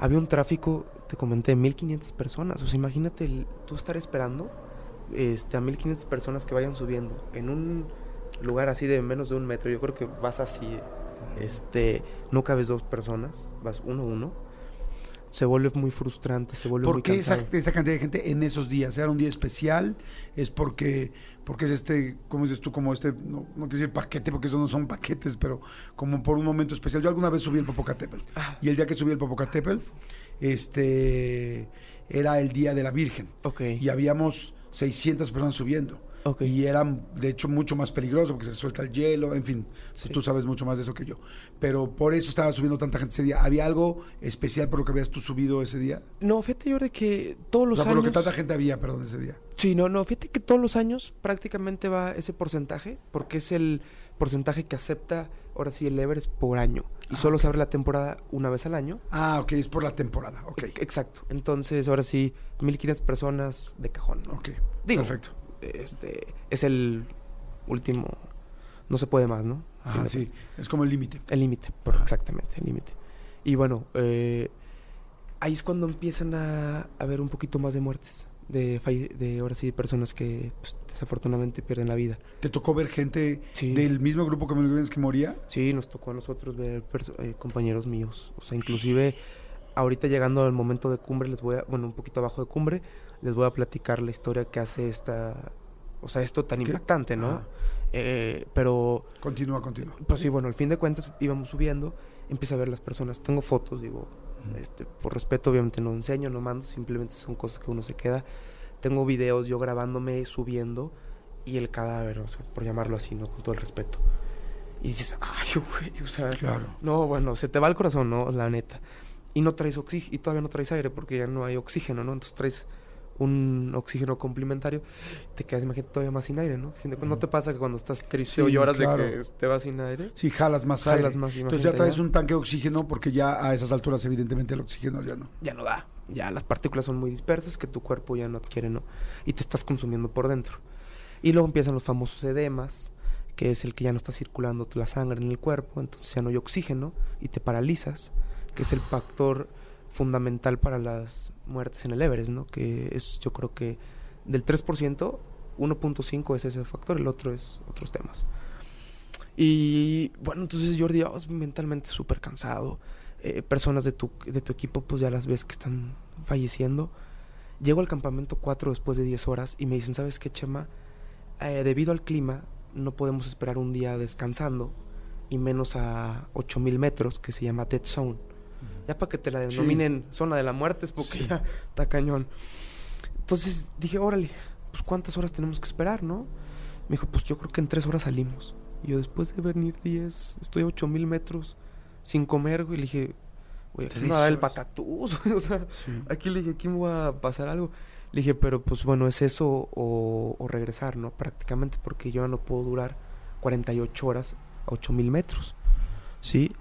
Había un tráfico, te comenté, 1500 personas. O sea, imagínate el- tú estar esperando este, a 1500 personas que vayan subiendo en un lugar así de menos de un metro, yo creo que vas así, este, no cabes dos personas, vas uno a uno, se vuelve muy frustrante, se vuelve ¿Por muy qué esa, esa cantidad de gente en esos días? ¿Era un día especial? ¿Es porque, porque es este, ¿cómo dices tú? Como este, no, no quiero decir paquete, porque eso no son paquetes, pero como por un momento especial. Yo alguna vez subí el Popocatépetl. Ah. Y el día que subí el Popocatépetl, este, era el Día de la Virgen. Ok. Y habíamos 600 personas subiendo. Ok. Y eran, de hecho, mucho más peligroso porque se suelta el hielo, en fin. Sí. Tú sabes mucho más de eso que yo. Pero por eso estaba subiendo tanta gente ese día. ¿Había algo especial por lo que habías tú subido ese día? No, fíjate, Jordi, que todos O los sea, por años... lo que tanta gente había, perdón, ese día. Sí, no, no, fíjate que todos los años prácticamente va ese porcentaje, porque es el porcentaje que acepta, ahora sí, el Everest por año. Y solo se abre la temporada una vez al año. Ah, ok, es por la temporada. Ok, E- Exacto. Entonces, ahora sí, 1500 personas de cajón, ¿no? ok. Digo, Perfecto. Este, es el último, no se puede más, ¿no? Ah, sí, es como el límite. El límite, por- exactamente, el límite. Y bueno, eh, ahí es cuando empiezan a haber un poquito más de muertes, de, de ahora sí, personas que pues, desafortunadamente pierden la vida. ¿Te tocó ver gente Sí. del mismo grupo que que moría? Sí, nos tocó a nosotros ver eh, compañeros míos. O sea, inclusive ahorita llegando al momento de cumbre, les voy a, bueno, un poquito abajo de cumbre, les voy a platicar la historia que hace esta, o sea, esto tan ¿Qué? impactante, ¿no? Ajá. Eh, pero, Continúa, continúa. pues sí, bueno, al fin de cuentas íbamos subiendo, empieza a ver las personas. Tengo fotos, digo, este, por respeto obviamente no enseño, no mando, simplemente son cosas que uno se queda. Tengo videos yo grabándome, subiendo, y el cadáver, o sea, por llamarlo así, ¿no? Con todo el respeto. Y dices, ay, güey, o sea, Claro. no, bueno, se te va el corazón, ¿no? La neta. Y no traes oxígeno, y todavía no traes aire porque ya no hay oxígeno, ¿no? Entonces traes un oxígeno complementario, te quedas, imagínate, todavía más sin aire, ¿no? Fin de cuentas, ¿No te pasa que cuando estás triste o Sí, lloras claro. de que te vas sin aire? Sí, jalas más Jalas aire. más, Entonces ya traes ya. un tanque de oxígeno porque ya a esas alturas evidentemente el oxígeno ya no. Ya no da. Ya las partículas son muy dispersas que tu cuerpo ya no adquiere, ¿no? Y te estás consumiendo por dentro. Y luego empiezan los famosos edemas, que es el que ya no está circulando la sangre en el cuerpo, entonces ya no hay oxígeno y te paralizas, que es el factor fundamental para las muertes en el Everest, ¿no? Que es, yo creo que del 3%, 1.5 es ese factor, el otro es otros temas. Y bueno, entonces Jordi, vas mentalmente súper cansado. Eh, personas de tu, de tu equipo, pues ya las ves que están falleciendo. Llego al campamento 4 después de 10 horas y me dicen, ¿sabes qué, Chema? Eh, debido al clima, no podemos esperar un día descansando y menos a 8000 metros, que se llama Dead Zone. Ya para que te la Sí. denominen zona de la muerte es porque Sí. ya está cañón. Entonces dije, órale, pues cuántas horas tenemos que esperar, ¿no? Me dijo, pues yo creo que en tres horas salimos. Y yo después de venir 10, estoy a 8000 metros sin comer, güey. Le dije, güey, aquí me va a dar el patatús, güey. O sea, Sí. aquí le dije, aquí me va a pasar algo. Le dije, pero pues bueno, es eso o, o regresar, ¿no? Prácticamente, porque yo ya no puedo durar 48 horas a 8000 metros. ¿Sí?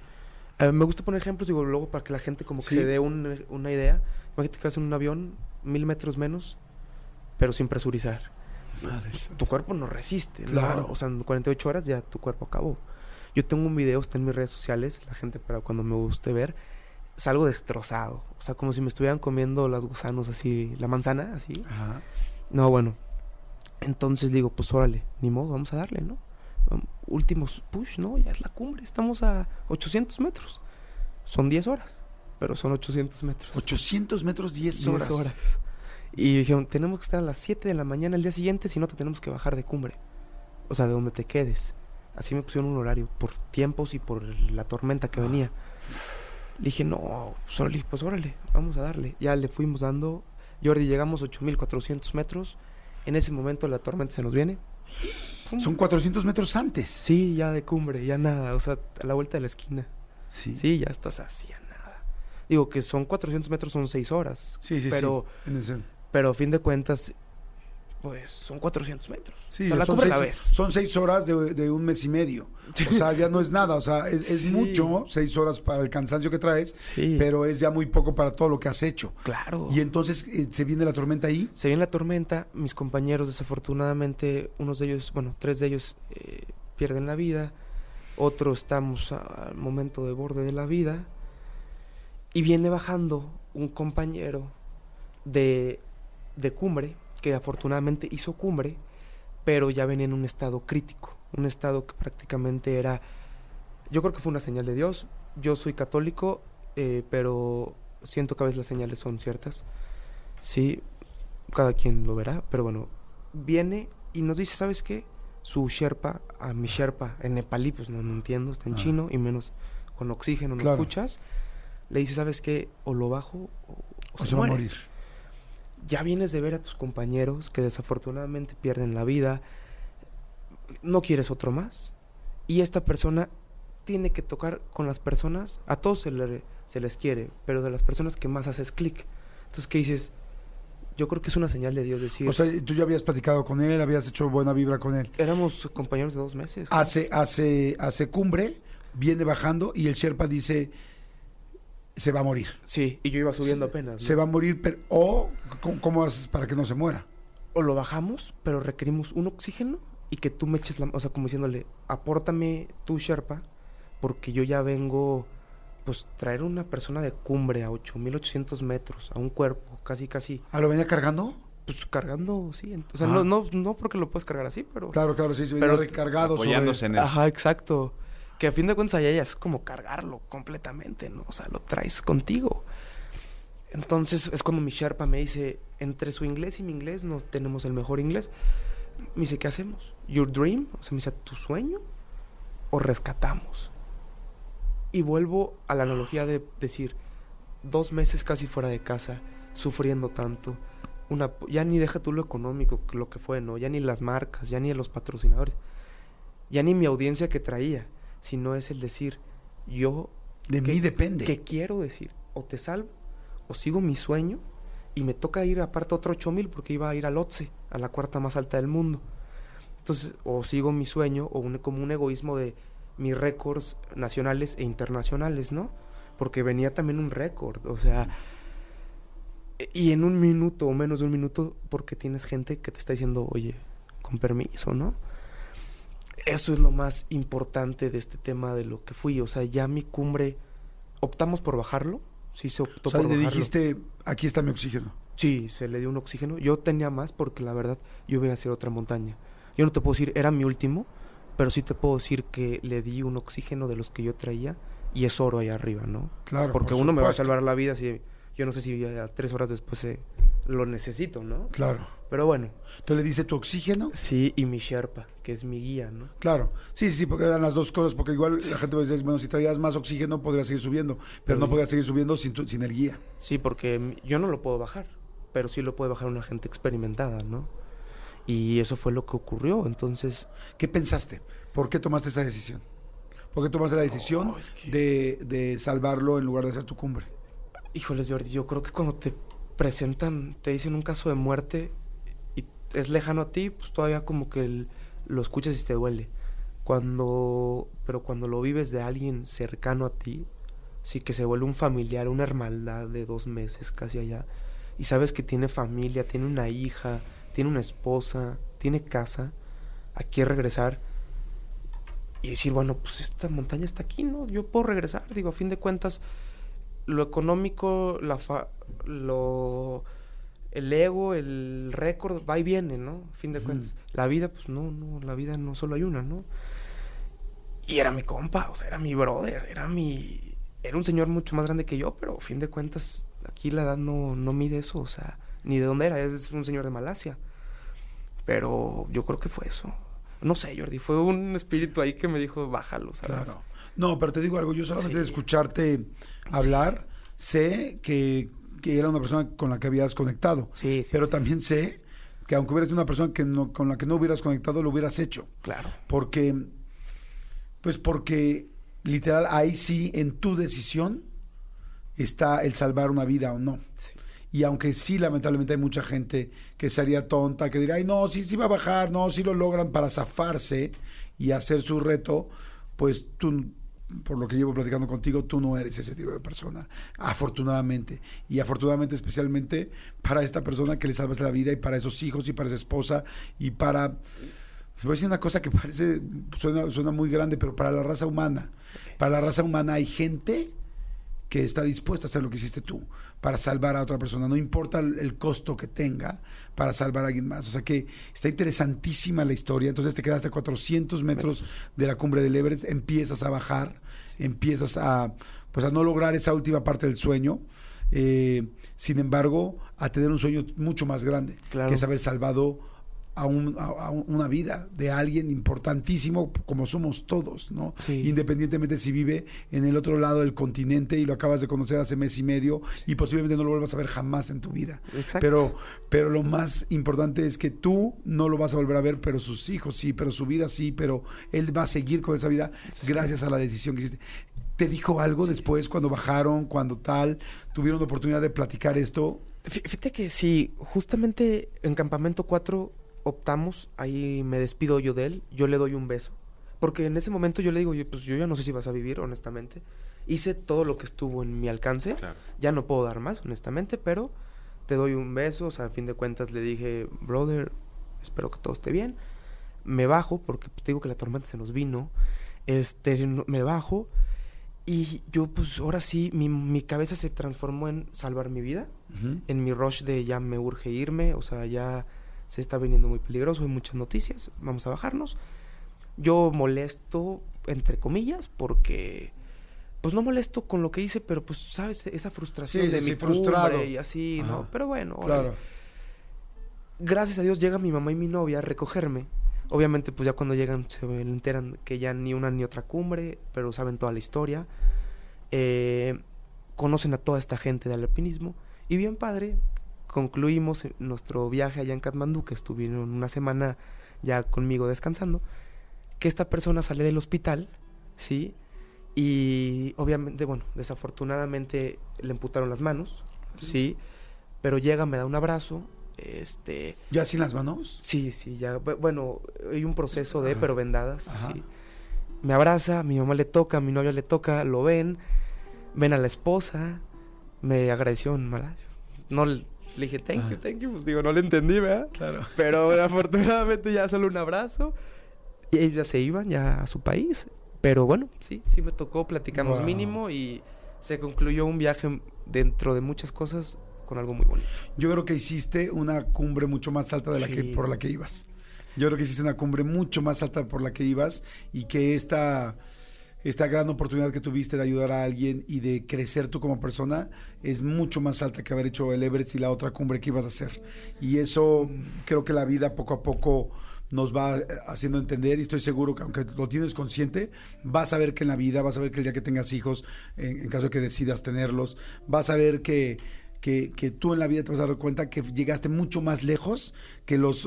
Eh, me gusta poner ejemplos, digo, luego para que la gente como que Sí. se dé un- una idea. Imagínate que vas en un avión, mil metros menos, pero sin presurizar. Tu cuerpo no resiste, ¿no? Claro. O sea, en 48 horas ya tu cuerpo acabó. Yo tengo un video, está en mis redes sociales, la gente para cuando me guste ver, salgo destrozado. O sea, como si me estuvieran comiendo los gusanos así, la manzana así. Ajá. No, bueno. Entonces digo, pues órale, ni modo, vamos a darle, ¿no? Um, últimos push, ¿no? Ya es la cumbre, estamos a 800 metros. Son 10 horas, pero son 800 metros. 800 metros, 10 10 horas. Y dijeron, tenemos que estar a las 7 de la mañana el día siguiente, si no te tenemos que bajar de cumbre. O sea, de donde te quedes. Así me pusieron un horario, por tiempos y por la tormenta que venía. Le dije, no, pues órale, pues órale, vamos a darle. Ya le fuimos dando. Jordi, llegamos a 8400 metros. En ese momento la tormenta se nos viene. Son 400 metros antes. Sí, ya de cumbre, ya nada. O sea, a la vuelta de la esquina. Sí. Sí, ya estás así a nada. Digo que son 400 metros, son 6 horas. Sí, sí, pero, sí. En ese- pero a fin de cuentas, pues son 400 metros. Sí, o sea, la son, seis, la ves. son seis horas de, de un mes y medio. O sea, ya no es nada. O sea, es, mucho, seis horas para el cansancio que traes, Sí, pero es ya muy poco para todo lo que has hecho. claro. Y entonces eh, se viene la tormenta ahí. Se viene la tormenta, mis compañeros desafortunadamente, unos de ellos, bueno, tres de ellos eh, pierden la vida, otros estamos a- al momento de borde de la vida, y viene bajando un compañero de, de cumbre, que afortunadamente hizo cumbre, pero ya venía en un estado crítico, un estado que prácticamente era, yo creo que fue una señal de Dios, yo soy católico, eh, pero siento que a veces las señales son ciertas, sí, cada quien lo verá, pero bueno, viene y nos dice, ¿sabes qué? Su Sherpa, a mi Sherpa, en nepalí, pues no, no entiendo, está en Ah. chino y menos con oxígeno, no Claro. escuchas, le dice, ¿sabes qué? O lo bajo o, o O se se va a morir. Ya vienes de ver a tus compañeros que desafortunadamente pierden la vida, no quieres otro más. Y esta persona tiene que tocar con las personas, a todos se, le- se les quiere, pero de las personas que más haces clic. Entonces, ¿qué dices? Yo creo que es una señal de Dios decir, O sea, tú ya habías platicado con él, habías hecho buena vibra con él. éramos compañeros de dos meses. Hace, hace, hace cumbre, viene bajando y el Sherpa dice, se va a morir. Sí, y yo iba subiendo apenas. ¿no? Se va a morir, pero, o ¿cómo, cómo haces para que no se muera? o lo bajamos, pero requerimos un oxígeno y que tú me eches la... O sea, como diciéndole, apórtame tu Sherpa, porque yo ya vengo, pues, traer una persona de cumbre a 8800 metros, a un cuerpo, casi, casi, ¿Ah, lo venía cargando? pues, cargando, sí. O sea, Ah. no, no, no porque lo puedes cargar así, pero... Claro, claro, sí, se venía Pero- recargado sobre- Apoyándose en él. Ajá, exacto. Que a fin de cuentas allá es como cargarlo completamente, ¿no? O sea, lo traes contigo. Entonces es cuando mi Sherpa me dice, entre su inglés y mi inglés no tenemos el mejor inglés. Me dice, ¿qué hacemos? ¿Your dream? O sea, me dice, ¿tu sueño? ¿O rescatamos? Y vuelvo a la analogía de decir, dos meses casi fuera de casa, sufriendo tanto. Una, ya ni deja tú lo económico, lo que fue, ¿no? Ya ni las marcas, ya ni los patrocinadores ya ni mi audiencia que traía, sino es el decir, yo, De ¿qué- mí depende. ¿qué quiero decir? O te salvo, o sigo mi sueño, y me toca ir aparte otro 8000 porque iba a ir al OTSE, a la cuarta más alta del mundo. Entonces, o sigo mi sueño, o un- como un egoísmo de mis récords nacionales e internacionales, ¿no? Porque venía también un récord, o sea, y en un minuto o menos de un minuto, porque tienes gente que te está diciendo, oye, con permiso, ¿no? Eso es lo más importante de este tema de lo que fui. O sea, ya mi cumbre, optamos por bajarlo. Sí se optó O sea, por le bajarlo. dijiste, aquí está mi oxígeno. Sí, se le dio un oxígeno. Yo tenía más porque la verdad yo iba a hacer otra montaña. Yo no te puedo decir, era mi último, pero sí te puedo decir que le di un oxígeno de los que yo traía y es oro allá arriba, ¿no? Claro, Porque por uno me va a salvar la vida si yo no sé si ya tres horas después eh, lo necesito, ¿no? Claro. Pero bueno, Entonces le dice tu oxígeno. sí, y mi Sherpa, que es mi guía, ¿no? Claro, sí, sí, sí, porque eran las dos cosas, porque igual la gente va a decir, bueno, si traías más oxígeno podrías seguir subiendo, pero no podrías seguir subiendo sin, tu- sin el guía. Sí, porque yo no lo puedo bajar, pero sí lo puede bajar una gente experimentada, ¿no? Y eso fue lo que ocurrió, entonces... ¿Qué pensaste? ¿Por qué tomaste esa decisión? ¿Por qué tomaste la decisión No, es que- de, de salvarlo en lugar de hacer tu cumbre? Híjoles, Jordi, yo creo que cuando te presentan, te dicen un caso de muerte es lejano a ti, pues todavía como que el- lo escuchas y te duele. Cuando, pero cuando lo vives de alguien cercano a ti, sí que se vuelve un familiar, una hermandad de dos meses casi allá, y sabes que tiene familia, tiene una hija, tiene una esposa, tiene casa, aquí regresar y decir, bueno, pues esta montaña está aquí, ¿no? Yo puedo regresar, digo, a fin de cuentas, lo económico, la fa- lo el ego, el récord va y viene, ¿no? A fin de cuentas, la vida, pues no, no, la vida no solo hay una, ¿no? Y era mi compa, o sea, era mi brother, era mi era un señor mucho más grande que yo, pero a fin de cuentas aquí la edad no no mide eso, o sea, ni de dónde era, es un señor de Malasia. Pero yo creo que fue eso. No sé, Jordi, fue un espíritu ahí que me dijo, bájalo, ¿sabes? Claro. No, pero te digo algo, yo solamente de Sí. escucharte hablar, sé que, que era una persona con la que habías conectado, Sí, sí, pero sí. también sé que aunque hubieras sido una persona que no, con la que no hubieras conectado, lo hubieras hecho. Claro. Porque, pues porque literal ahí sí en tu decisión está el salvar una vida o no. Y aunque sí, lamentablemente hay mucha gente que sería tonta, que dirá, ay, no, sí, sí va a bajar, no, sí lo logran para zafarse y hacer su reto, pues tú, por lo que llevo platicando contigo, tú no eres ese tipo de persona, afortunadamente. Y afortunadamente especialmente para esta persona que le salvas la vida y para esos hijos y para esa esposa y para... Voy a decir una cosa que parece, suena, suena muy grande, pero para la raza humana, para la raza humana hay gente que está dispuesta a hacer lo que hiciste tú para salvar a otra persona, no importa el costo que tenga para salvar a alguien más. O sea que está interesantísima la historia. Entonces te quedaste a 400 metros de la cumbre del Everest, empiezas a bajar, empiezas a, pues a no lograr esa última parte del sueño. eh, sin embargo, a tener un sueño mucho más grande, Claro. que es haber salvado a, un- a- a una vida de alguien importantísimo como somos todos, ¿no? Sí. Independientemente si vive en el otro lado del continente y lo acabas de conocer hace mes y medio y posiblemente no lo vuelvas a ver jamás en tu vida. Exacto. Pero, pero lo más importante es que tú no lo vas a volver a ver, pero sus hijos sí, pero su vida sí, pero él va a seguir con esa vida gracias a la decisión que hiciste. ¿Te dijo algo después cuando bajaron, cuando tal? ¿Tuvieron la oportunidad de platicar esto? Fí- Fíjate que sí, justamente en Campamento 4 optamos, ahí me despido yo de él, yo le doy un beso. Porque en ese momento yo le digo, yo, pues yo ya no sé si vas a vivir, honestamente. Hice todo lo que estuvo en mi alcance, ya no puedo dar más, honestamente, pero te doy un beso, o sea, a fin de cuentas le dije, brother, espero que todo esté bien. Me bajo, porque pues, te digo que la tormenta se nos vino, este, me bajo y yo pues ahora sí, mi, mi cabeza se transformó en salvar mi vida en mi rush de ya me urge irme, o sea, ya se está viniendo muy peligroso, hay muchas noticias, vamos a bajarnos. Yo molesto, entre comillas, porque, pues no molesto con lo que hice, pero pues, ¿sabes? Esa frustración Sí, de sí, mi frustrado. y así, ¿no? Pero bueno. Claro. gracias a Dios llega mi mamá y mi novia a recogerme. Obviamente, pues ya cuando llegan se enteran que ya ni una ni otra cumbre, pero saben toda la historia. Eh, conocen a toda esta gente del alpinismo. Y bien padre, concluimos nuestro viaje allá en Katmandú, que estuvieron una semana ya conmigo descansando, que esta persona sale del hospital, ¿sí? Y obviamente, bueno, desafortunadamente le amputaron las manos, ¿sí? Pero llega, me da un abrazo, este... ¿Ya sin las manos? Sí, sí, ya. bu- Bueno, hay un proceso de, Ajá. pero vendadas. Sí. Me abraza, mi mamá le toca, mi novia le toca, lo ven, ven a la esposa, me agradeció en malayo. No le dije, thank you, Ajá. thank you. Pues digo, no le entendí, ¿verdad? Claro. Pero afortunadamente ya solo un abrazo. Y ellos ya se iban ya a su país. Pero bueno, sí, sí me tocó, platicamos Wow. mínimo y se concluyó un viaje dentro de muchas cosas con algo muy bonito. Yo creo que hiciste una cumbre mucho más alta de la que Sí. por la que ibas. Yo creo que hiciste una cumbre mucho más alta por la que ibas y que esta esta gran oportunidad que tuviste de ayudar a alguien y de crecer tú como persona es mucho más alta que haber hecho el Everest y la otra cumbre que ibas a hacer. Y eso creo que la vida poco a poco nos va eh, haciendo entender y estoy seguro que aunque lo tienes consciente, vas a ver que en la vida, vas a ver que el día que tengas hijos, en, en caso de que decidas tenerlos, vas a ver que, que, que tú en la vida te vas a dar cuenta que llegaste mucho más lejos que los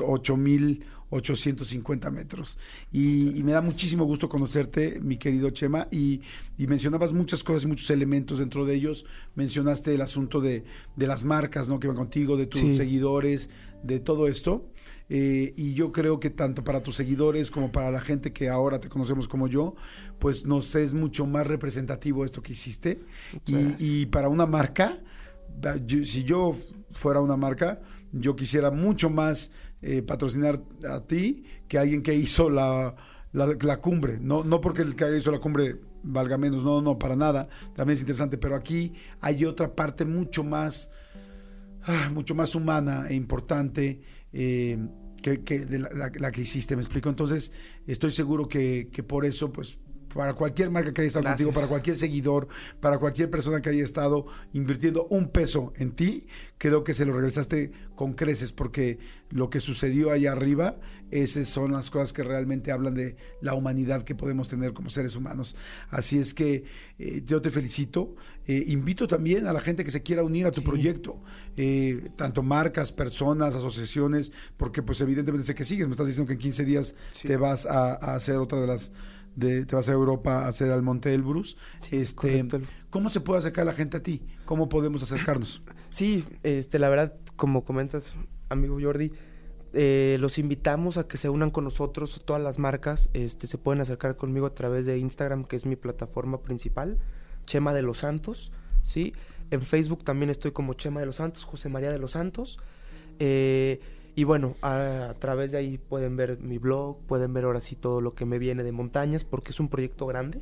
8.850 metros. Y, y me da muchísimo gusto conocerte, mi querido Chema, y, y mencionabas muchas cosas y muchos elementos dentro de ellos. Mencionaste el asunto de, de las marcas ¿no? que van contigo, de tus Sí. seguidores, de todo esto. Eh, y yo creo que tanto para tus seguidores como para la gente que ahora te conocemos como yo, pues nos es mucho más representativo esto que hiciste. Y, y para una marca, si yo fuera una marca, yo quisiera mucho más eh, patrocinar a ti que alguien que hizo la, la, cumbre. No, no porque el que hizo la cumbre valga menos, no, no, para nada. También es interesante, pero aquí hay otra parte mucho más ah, mucho más humana e importante eh, que, que la- la que hiciste, me explico. Entonces, estoy seguro que, que por eso, pues, para cualquier marca que haya estado Gracias. contigo, para cualquier seguidor, para cualquier persona que haya estado invirtiendo un peso en ti, creo que se lo regresaste con creces, porque lo que sucedió allá arriba, esas son las cosas que realmente hablan de la humanidad que podemos tener como seres humanos. Así es que eh, yo te felicito. Eh, invito también a la gente que se quiera unir a tu proyecto, eh, tanto marcas, personas, asociaciones, porque pues evidentemente sé que sigues. Me estás diciendo que en 15 días Sí. te vas a, a hacer otra de las... De, te vas a Europa a hacer al Monte Elbrus. este, correcto. ¿Cómo se puede acercar la gente a ti? ¿Cómo podemos acercarnos? Sí, este, la verdad, como comentas, amigo Jordi, eh, los invitamos a que se unan con nosotros, todas las marcas, este, se pueden acercar conmigo a través de Instagram, que es mi plataforma principal, Chema de los Santos, ¿sí? En Facebook también estoy como Chema de los Santos, José María de los Santos, eh, y bueno, a, a través de ahí pueden ver mi blog, pueden ver ahora sí todo lo que me viene de montañas, porque es un proyecto grande,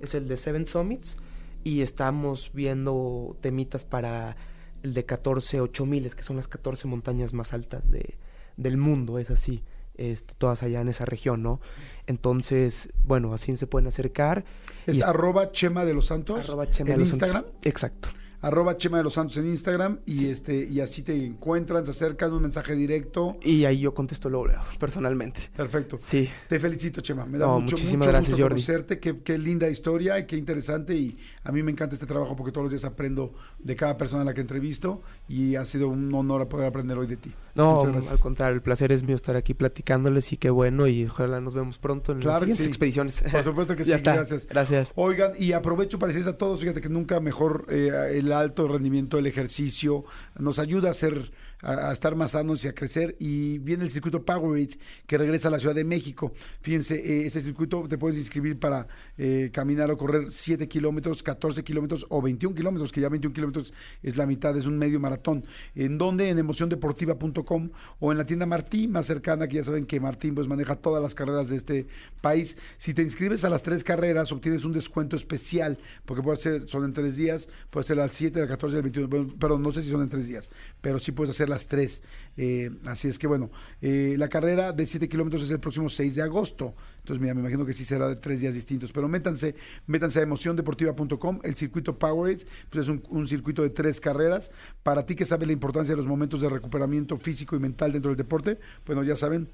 es el de Seven Summits, y estamos viendo temitas para el de 14 8000, que son las 14 montañas más altas de, del mundo, es así, este, todas allá en esa región, ¿no? Entonces, bueno, así se pueden acercar. Es y es- arroba Chema de los Santos arroba Chema en de los Santos. Instagram. Exacto. Arroba Chema de los Santos en Instagram y este y así te encuentran, se acercan, un mensaje directo. Y ahí yo contesto luego, luego, personalmente. Perfecto. Sí. Te felicito, Chema. Me da No, mucho, muchísimas mucho gracias, gusto Jordi. conocerte. Qué, qué linda historia y qué interesante. Y a mí me encanta este trabajo porque todos los días aprendo de cada persona a la que entrevisto y ha sido un honor poder aprender hoy de ti. No, al contrario, el placer es mío estar aquí platicándoles y qué bueno y ojalá nos vemos pronto en Claro las siguientes sí. expediciones. Por supuesto que sí, está. gracias. Gracias. Oigan, y aprovecho para decirles a todos, fíjate que nunca mejor eh, el alto rendimiento, el ejercicio, nos ayuda a ser a, estar más sanos y a crecer. Y viene el circuito Powerade que regresa a la Ciudad de México. Fíjense, eh, este circuito te puedes inscribir para eh, caminar o correr 7 kilómetros, 14 kilómetros o 21 kilómetros, que ya 21 kilómetros es la mitad, es un medio maratón. ¿En donde En emociondeportiva.com o en la tienda Martín más cercana, que ya saben que Martín pues maneja todas las carreras de este país. Si te inscribes a las tres carreras, obtienes un descuento especial, porque puede ser, son en tres días, puede ser al 7, al 14 y al 21, bueno, perdón, no sé si son en tres días, pero sí puedes hacer las tres. Eh, así es que bueno, eh, la carrera de 7 kilómetros es el próximo 6 de agosto. Entonces, mira, me imagino que sí será de tres días distintos. Pero métanse, métanse a emociondeportiva.com. El circuito Powerade, pues es un, un circuito de tres carreras. Para ti que sabes la importancia de los momentos de recuperamiento físico y mental dentro del deporte, bueno, ya saben,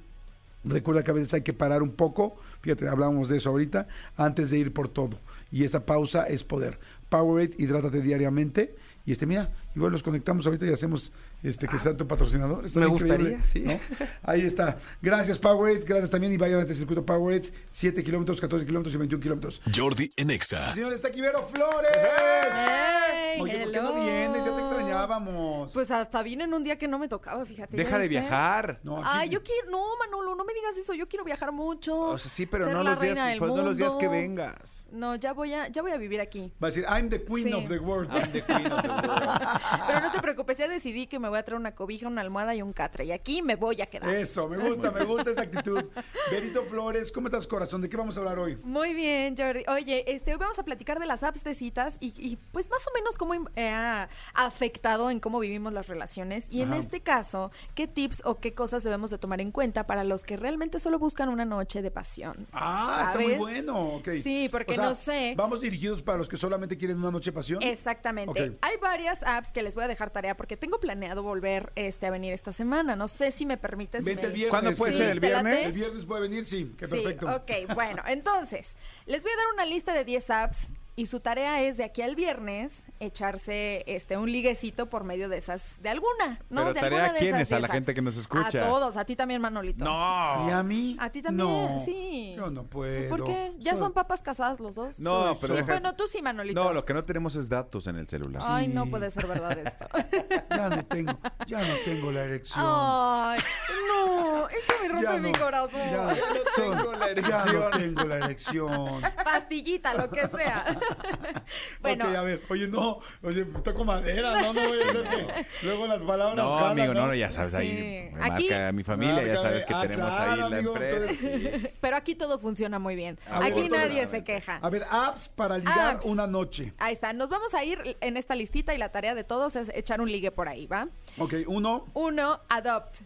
Recuerda que a veces hay que parar un poco, fíjate, hablábamos de eso ahorita, antes de ir por todo. Y esa pausa es poder. Powerade, hidrátate diariamente. Y este, mira, igual los conectamos ahorita y hacemos este que sea tu patrocinador. Está Me gustaría, sí. ¿no? Ahí está. Gracias, Powerade. Gracias también. Y vayan a este circuito Powerade. 7 kilómetros, 14 kilómetros y 21 kilómetros. Jordi en Exa. Señores, está aquí Vero Flores. ¡Ey! Oye, ¿por qué no hello. vienes? Ya te extrañábamos. Pues hasta vine en un día que no me tocaba, fíjate. Deja ¿ya de viste? viajar. No, aquí- Ay, yo quiero, no, Manolo, no me digas eso, yo quiero viajar mucho. O sea, sí, pero no los, días, pues, no los días que vengas. No, ya voy a, ya voy a vivir aquí. Va a decir, I'm the queen Sí. of the world. I'm the queen of the world. Pero no te preocupes, ya decidí que me voy a traer una cobija, una almohada y un catre. Y aquí me voy a quedar. Eso, me gusta, me gusta esta actitud. Berito Flores, ¿cómo estás, corazón? ¿De qué vamos a hablar hoy? Muy bien, Jordi. Oye, este, hoy vamos a platicar de las apps de citas y, y, pues más o menos cómo eh, ha afectado en cómo vivimos las relaciones y en este caso, qué tips o qué cosas debemos de tomar en cuenta para los que realmente solo buscan una noche de pasión. Ah, está muy bueno, ok. Sí, porque O sea, no sé. ¿Vamos dirigidos para los que solamente quieren una noche de pasión? Exactamente. Hay varias apps que les voy a dejar tarea porque tengo planeado volver este, a venir esta semana. No sé si me permites. Vente me- el viernes. ¿Cuándo puede Sí, ser? ¿El viernes? El viernes puede venir, sí, qué Sí, perfecto. ok, bueno, entonces, les voy a dar una lista de 10 apps y su tarea es de aquí al viernes echarse este un liguecito por medio de esas, de alguna, ¿no? Pero de tarea alguna a de quiénes, esas a la 10 gente que nos escucha. A todos, a ti también, Manolito. No. ¿Y a mí? A ti también, No, sí. Yo no puedo. ¿Por qué? ¿Ya Soy- son papas casadas los dos? No, Soy- pero Sí, bueno, tú sí, Manolito. No, lo que no tenemos es datos en el celular. Ay, no puede ser verdad esto. Ya no tengo, ya no tengo la erección. Ay, no, eso me rompe Ya mi no, corazón. Ya no, tengo la Ya no erección. tengo la erección. Pastillita, lo que sea. bueno, Ok, a ver, oye, no, oye, toco madera, no, no voy a hacer que luego las palabras No, jalan, amigo, no, no, ya sabes, Sí. ahí me Aquí- marca mi familia, ya sabes que Ah, tenemos claro, ahí la amigo, empresa. pero aquí todo funciona muy bien. A ver, Aquí nadie a se queja. A ver, apps para ligar Apps. una noche. Ahí está, nos vamos a ir en esta listita y la tarea de todos es echar un ligue por ahí, ¿va? Ok, uno, Uno, adopt.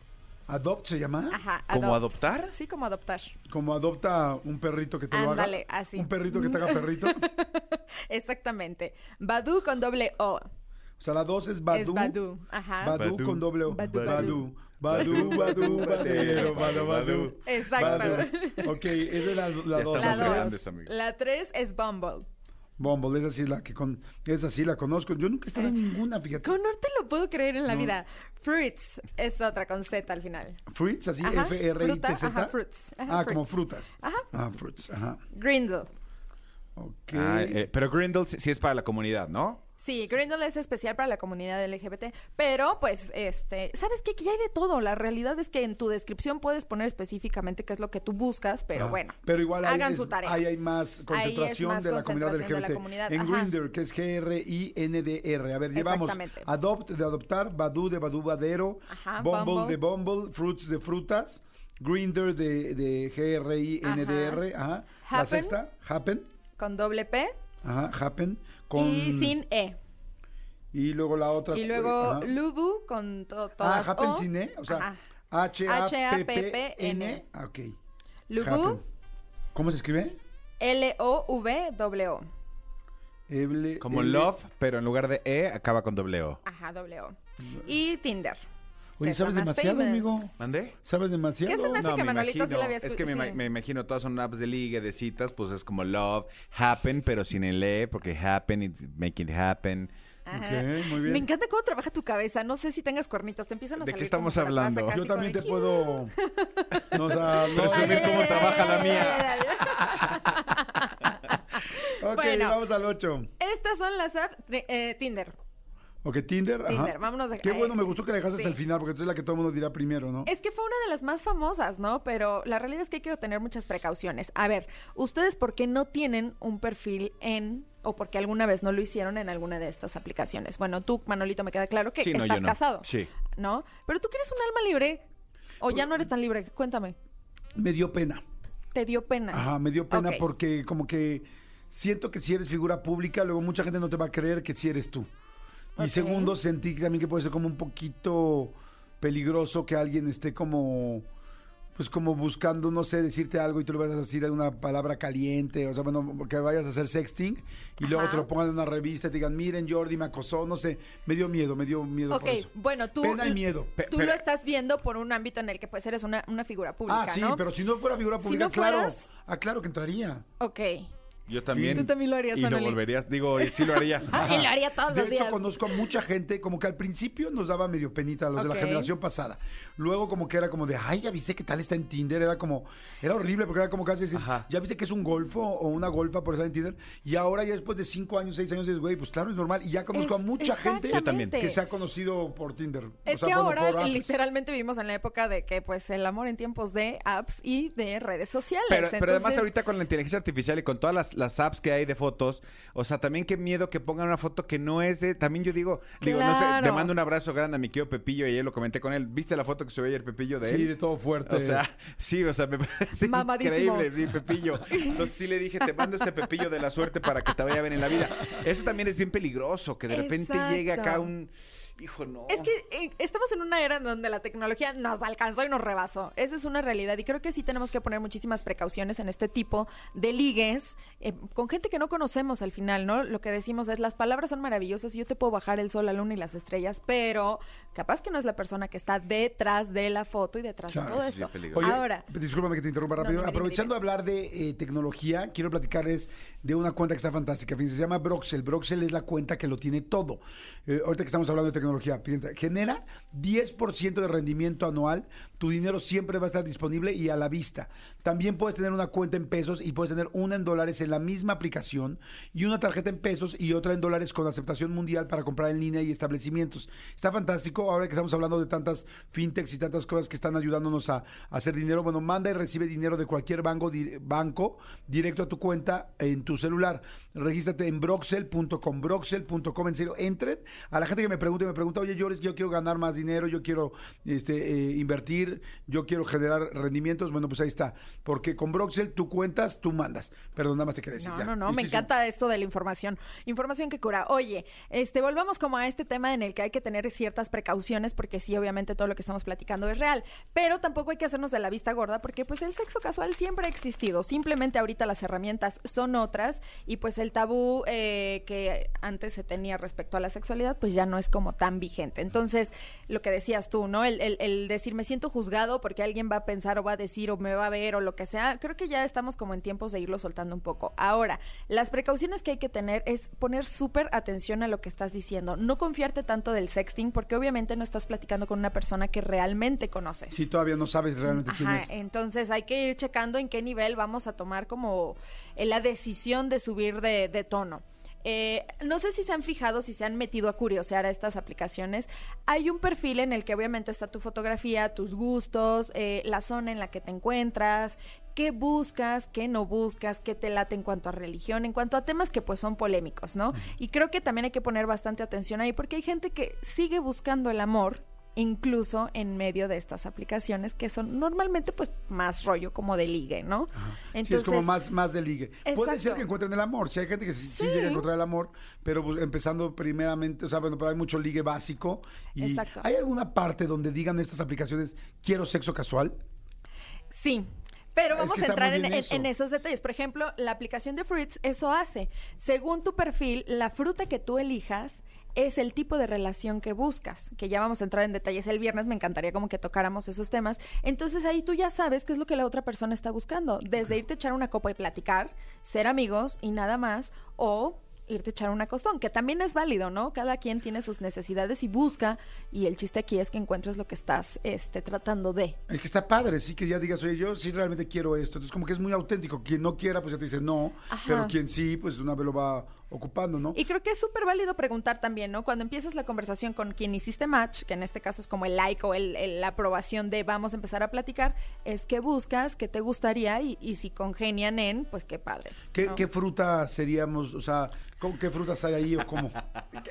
Adopt se llama. Ajá, ¿Cómo adopt. adoptar? Sí, como adoptar. Como adopta un perrito que te lo haga. Ándale, así. Un perrito que te haga perrito. Exactamente. Badu con doble O. O sea, la dos es Badu. Es Badu. Ajá. Badu Badu. con doble O. Badu, Badu. Badu, Badu, Badero, Badu, Badu. Exacto. Badu. Ok, esa es la, la Ya dos. La grandes, dos. amigo. La tres es Bumble. Bumble, esa sí la que con, esa sí la conozco. Yo nunca he estado en ninguna, fíjate. Con no te lo puedo creer en la No. vida. Fruits es otra con Z al final. Fruits, así, Ajá, F-R-I-T-Z. fruta, ajá, fruits, ajá, ah, como frutas. Ajá. Ah, fruits, ajá. Grindle. Ok. Ah, eh, pero Grindel sí sí es para la comunidad, ¿no? Sí, Grindle es especial para la comunidad LGBT, pero pues, este, ¿sabes qué? Que ya hay de todo. La realidad es que en tu descripción puedes poner específicamente qué es lo que tú buscas, pero Ah, bueno. Pero igual ahí, hagan es- su tarea. ahí hay más concentración más de la comunidad concentración de la LGBT. comunidad, En. Grindr, que es G-R-I-N-D-R. A ver, llevamos. Adopt de adoptar, Badu de Badu Badero, Ajá, Bumble, Bumble. de Bumble, Fruits de frutas, Grindr de, de G-R-I-N-D-R. Ajá. La sexta, Happen. Con doble P. Ajá, Happen. Con, Y sin E. Y luego la otra. Y luego ajá. Lubu con to- Ah, Happen O. sin E. O sea. H-A-P-P-N. Ok. Lubu, Happen. ¿Cómo se escribe? L-O-V-W. Como L- love, pero en lugar de E acaba con doble O. Ajá, W. Y Tinder. Oye, ¿sabes demasiado, famous. amigo? ¿Mandé? ¿Sabes demasiado? ¿Qué se me hace que me Manolito sí la había Es que me, sí. me imagino, todas son apps de ligue, de citas, pues es como love, happen, pero sin el E, porque happen, it, make it happen. Ajá. Ok, muy bien. Me encanta cómo trabaja tu cabeza. No sé si tengas cuernitos. Te empiezan a ¿De qué salir estamos por atrás hablando? Yo también te puedo. No, o sea, no- Presumir cómo trabaja la mía. Ok, Bueno. vamos al 8. Estas son las apps. de- eh, Tinder. Ok, Tinder. ajá. Tinder, vámonos de- Qué bueno, eh, me gustó que la dejaste sí. hasta el final, porque entonces es la que todo el mundo dirá primero, ¿no? Es que fue una de las más famosas, ¿no? Pero la realidad es que hay que tener muchas precauciones. A ver, ¿ustedes por qué no tienen un perfil en o porque alguna vez no lo hicieron en alguna de estas aplicaciones? Bueno, tú, Manolito, me queda claro que Sí, no, estás no. casado. Sí. ¿No? Pero tú que eres un alma libre o ya no eres tan libre. Cuéntame. Me dio pena. ¿Te dio pena? Ajá, me dio pena porque como que siento que si eres figura pública, luego mucha gente no te va a creer que si eres tú. Y segundo, sentí también que puede ser como un poquito peligroso que alguien esté como pues como buscando, no sé, decirte algo y tú le vas a decir una palabra caliente, o sea, bueno, que vayas a hacer sexting y luego te lo pongan en una revista y te digan, miren, Jordi me acosó, no sé, me dio miedo, me dio miedo Ok, por eso. bueno, tú, Pena y miedo. tú lo estás viendo por un ámbito en el que pues eres una, una figura pública, Ah, sí, ¿no? pero si no fuera figura Si pública, no claro. fueras- Ah, claro que entraría. Ok. Yo también. Tú también lo harías, Y lo Anoli. volverías, digo, y sí lo haría. Ah, y lo haría todos De los hecho, días. conozco a mucha gente, como que al principio nos daba medio penita a los de la generación pasada. Luego como que era como de, ay, ya viste qué tal está en Tinder. Era como, era horrible porque era como casi decir, Ajá. ya viste que es un golfo o una golfa por estar en Tinder. Y ahora ya después de cinco años, seis años, dices, güey, pues claro, es normal. Y ya conozco Es- a mucha gente Yo también. que se ha conocido por Tinder. Es O sea, que bueno, ahora literalmente vivimos en la época de que pues el amor en tiempos de apps y de redes sociales. Pero, pero además ahorita con la inteligencia artificial y con todas las, las apps que hay de fotos, o sea, también qué miedo que pongan una foto que no es de... También yo digo, digo, no sé, te mando un abrazo grande a mi querido Pepillo y ayer lo comenté con él. ¿Viste la foto que subió ayer Pepillo de él? Sí, de todo fuerte. O sea, sí, o sea, me parece Mamadísimo. increíble, sí, Pepillo. Entonces sí le dije, te mando este Pepillo de la suerte para que te vaya bien en la vida. Eso también es bien peligroso, que de repente Exacto. llegue acá un... Hijo, no. Es que eh, estamos en una era en donde la tecnología nos alcanzó y nos rebasó. Esa es una realidad y creo que sí tenemos que poner muchísimas precauciones en este tipo de ligues eh, con gente que no conocemos al final, ¿no? Lo que decimos es las palabras son maravillosas y yo te puedo bajar el sol, la luna y las estrellas, pero capaz que no es la persona que está detrás de la foto y detrás Claro, de todo sí, esto. peligroso. Oye, Ahora, discúlpame que te interrumpa rápido. No, dime, Aprovechando dime. de hablar de eh, tecnología, quiero platicarles de una cuenta que está fantástica. Fíjense, se llama Broxel. Broxel es la cuenta que lo tiene todo. Eh, ahorita que estamos hablando de tecnología, fíjense, genera 10% de rendimiento anual. Tu dinero siempre va a estar disponible y a la vista. También puedes tener una cuenta en pesos y puedes tener una en dólares en la misma aplicación y una tarjeta en pesos y otra en dólares con aceptación mundial para comprar en línea y establecimientos. Está fantástico. Ahora que estamos hablando de tantas fintechs y tantas cosas que están ayudándonos a, hacer dinero, bueno, manda y recibe dinero de cualquier banco, banco directo a tu cuenta en tu celular. Regístrate en broxel.com, broxel.com, en serio, entren. A la gente que me pregunta, me pregunta, oye, Llores, yo quiero ganar más dinero, yo quiero este, eh, invertir, yo quiero generar rendimientos. Bueno, pues ahí está. Porque con Broxel tú cuentas, tú mandas. Perdón, nada más te quería decir. No, ya. no, no, me encanta esto de la información. Información que cura. Oye, este, volvamos como a este tema en el que hay que tener ciertas precauciones, porque sí, obviamente todo lo que estamos platicando es real, pero tampoco hay que hacernos de la vista gorda, porque pues el sexo casual siempre ha existido. Simplemente ahorita las herramientas son otras y pues el tabú eh, que antes se tenía respecto a la sexualidad, pues ya no es como tan vigente. Entonces, lo que decías tú, ¿no? El, el- el decir me siento juzgado porque alguien va a pensar o va a decir o me va a ver o lo que sea, creo que ya estamos como en tiempos de irlo soltando un poco. Ahora, las precauciones que hay que tener es poner súper atención a lo que estás diciendo, no confiarte tanto del sexting porque obviamente no estás platicando con una persona que realmente conoces. Si todavía no sabes realmente quién es. entonces hay que ir checando en qué nivel vamos a tomar como eh, la decisión de subir de, de tono. Eh, no sé si se han fijado, si se han metido a curiosear a estas aplicaciones. Hay un perfil en el que obviamente está tu fotografía, tus gustos, eh, la zona en la que te encuentras, qué buscas, qué no buscas, qué te late en cuanto a religión, en cuanto a temas que pues son polémicos, ¿no? Y creo que también hay que poner bastante atención ahí porque hay gente que sigue buscando el amor incluso en medio de estas aplicaciones que son normalmente pues más rollo como de ligue, ¿no? sí, es como más, más de ligue. Puede ser que encuentren el amor. Si hay gente que sí, sí llega a encontrar el amor, pero pues, empezando primeramente, o sea, bueno, pero hay mucho ligue básico. Y Exacto. ¿Hay alguna parte donde digan estas aplicaciones, quiero sexo casual? Sí. Pero Es vamos que a entrar en esos detalles. Por ejemplo, la aplicación de Fruits eso hace. Según tu perfil, la fruta que tú elijas es el tipo de relación que buscas, que ya vamos a entrar en detalles el viernes, me encantaría como que tocáramos esos temas. Entonces ahí tú ya sabes qué es lo que la otra persona está buscando, desde irte a echar una copa y platicar, ser amigos y nada más, o irte a echar una costón, que también es válido, ¿no? Cada quien tiene sus necesidades y busca, y el chiste aquí es que encuentres lo que estás este, tratando de. Es que está padre, sí, que ya digas, oye, yo sí realmente quiero esto. Entonces, como que es muy auténtico. Quien no quiera, pues ya te dice no. Ajá. Pero quien sí, pues una vez lo va ocupando, ¿no? Y creo que es súper válido preguntar también, ¿no? Cuando empiezas la conversación con quien hiciste match, que en este caso es como el like o el, el- la aprobación de vamos a empezar a platicar, es que buscas, qué te gustaría y, y si congenian en, pues qué padre. ¿Qué, ¿no? qué fruta seríamos? O sea, ¿cómo- ¿qué frutas hay ahí o cómo?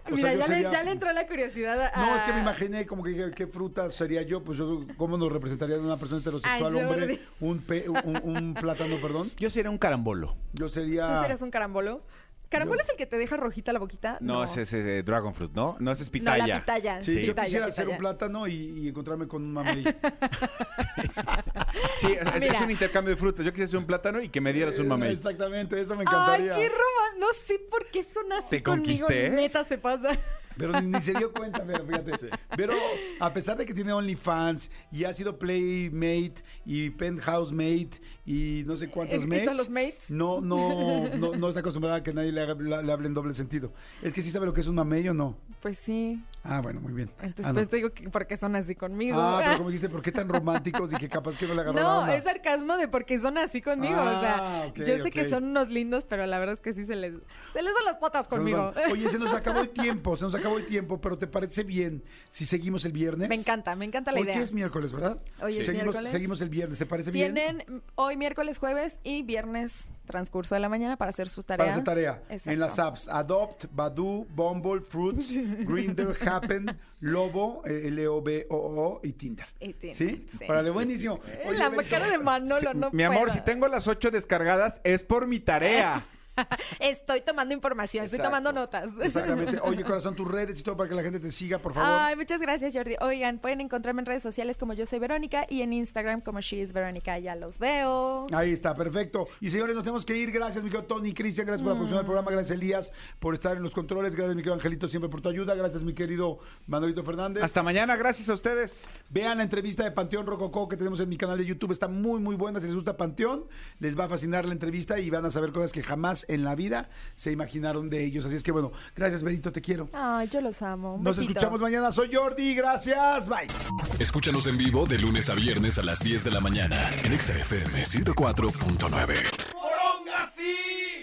O Mira, ya, sería- le, ya le entró la curiosidad a... No, es que me imaginé como que qué fruta sería yo, pues yo, ¿cómo nos representaría una persona heterosexual, Ay, hombre? Un, pe- un, un plátano, perdón. Yo sería un carambolo. Yo sería... ¿Tú serías un carambolo? ¿Carambolo Yo- es el que te deja rojita la boquita? No, ese es eh, Dragon Fruit, ¿no? No, ese es No, pitaya. la pitaya. Sí, yo pitaya, quisiera ser un pitaya. plátano y, y encontrarme con un mamey. Sí, es, es Mira. un intercambio de frutas. Yo quisiera ser un plátano y que me dieras un mamey. Exactamente, eso me Ay, encantaría. qué romántico. No sé por qué son así Te conmigo. conquisté. Neta se pasa. Pero ni, ni se dio cuenta, pero fíjate. Pero a pesar de que tiene OnlyFans y ha sido Playmate y Penthouse Mate y no sé cuántos ¿Y mates, todos los mates? No, no, no, no está acostumbrada a que nadie le, haga- la- le hable en doble sentido. Es que sí sabe lo que es un mamey o no. Pues sí. Ah, bueno, muy bien. Entonces ah, no. pues te digo que por qué son así conmigo. Ah, pero como dijiste, ¿por qué tan románticos y que capaz que no le agarró No, es sarcasmo de porque son así conmigo. o sea, Ah, ok, yo sé que son unos lindos, pero la verdad es que sí se les, se les dan las nos conmigo. van. Oye, se nos acabó el tiempo, se nos acabó el tiempo, pero ¿te parece bien si seguimos el viernes? Me encanta, me encanta la Hoy idea. que es miércoles, ¿verdad? Hoy es seguimos, miércoles. Seguimos el viernes, ¿te parece bien? Tienen hoy miércoles, jueves y viernes transcurso de la mañana para hacer su tarea. Para hacer tarea. Exacto. En las apps Adopt, Badoo, Bumble, Fruits, Grindr, Happen, Lobo, eh, L-O-B-O-O y Tinder. Y Tinder, ¿Sí? sí. Órale, buenísimo. Eh, Oye, la cara de Manolo, no Mi amor, puedo. si tengo las ocho descargadas es por mi tarea. Estoy tomando información, estoy tomando notas. Exactamente. Oye, corazón, tus redes y todo para que la gente te siga, por favor. Ay, muchas gracias, Jordi. Oigan, pueden encontrarme en redes sociales como yo soy Verónica y en Instagram como she is Verónica. Ya los veo. Ahí está, perfecto. Y señores, nos tenemos que ir. Gracias, mi querido Tony, Cristian, gracias por la producción del programa. Gracias, Elías, por estar en los controles. Gracias, mi querido Angelito, siempre por tu ayuda. Gracias, mi querido Manolito Fernández. Hasta mañana, gracias a ustedes. Vean la entrevista de Panteón Rococó que tenemos en mi canal de YouTube. Está muy, muy buena. Si les gusta Panteón, les va a fascinar la entrevista y van a saber cosas que jamás en la vida se imaginaron de ellos. Así es que bueno, gracias Benito, te quiero. Ay, yo los amo. Nos escuchamos mañana. Soy Jordi, gracias, bye. Escúchanos en vivo de lunes a viernes a las 10 de la mañana en XFM 104.9. ¡Poronga, sí!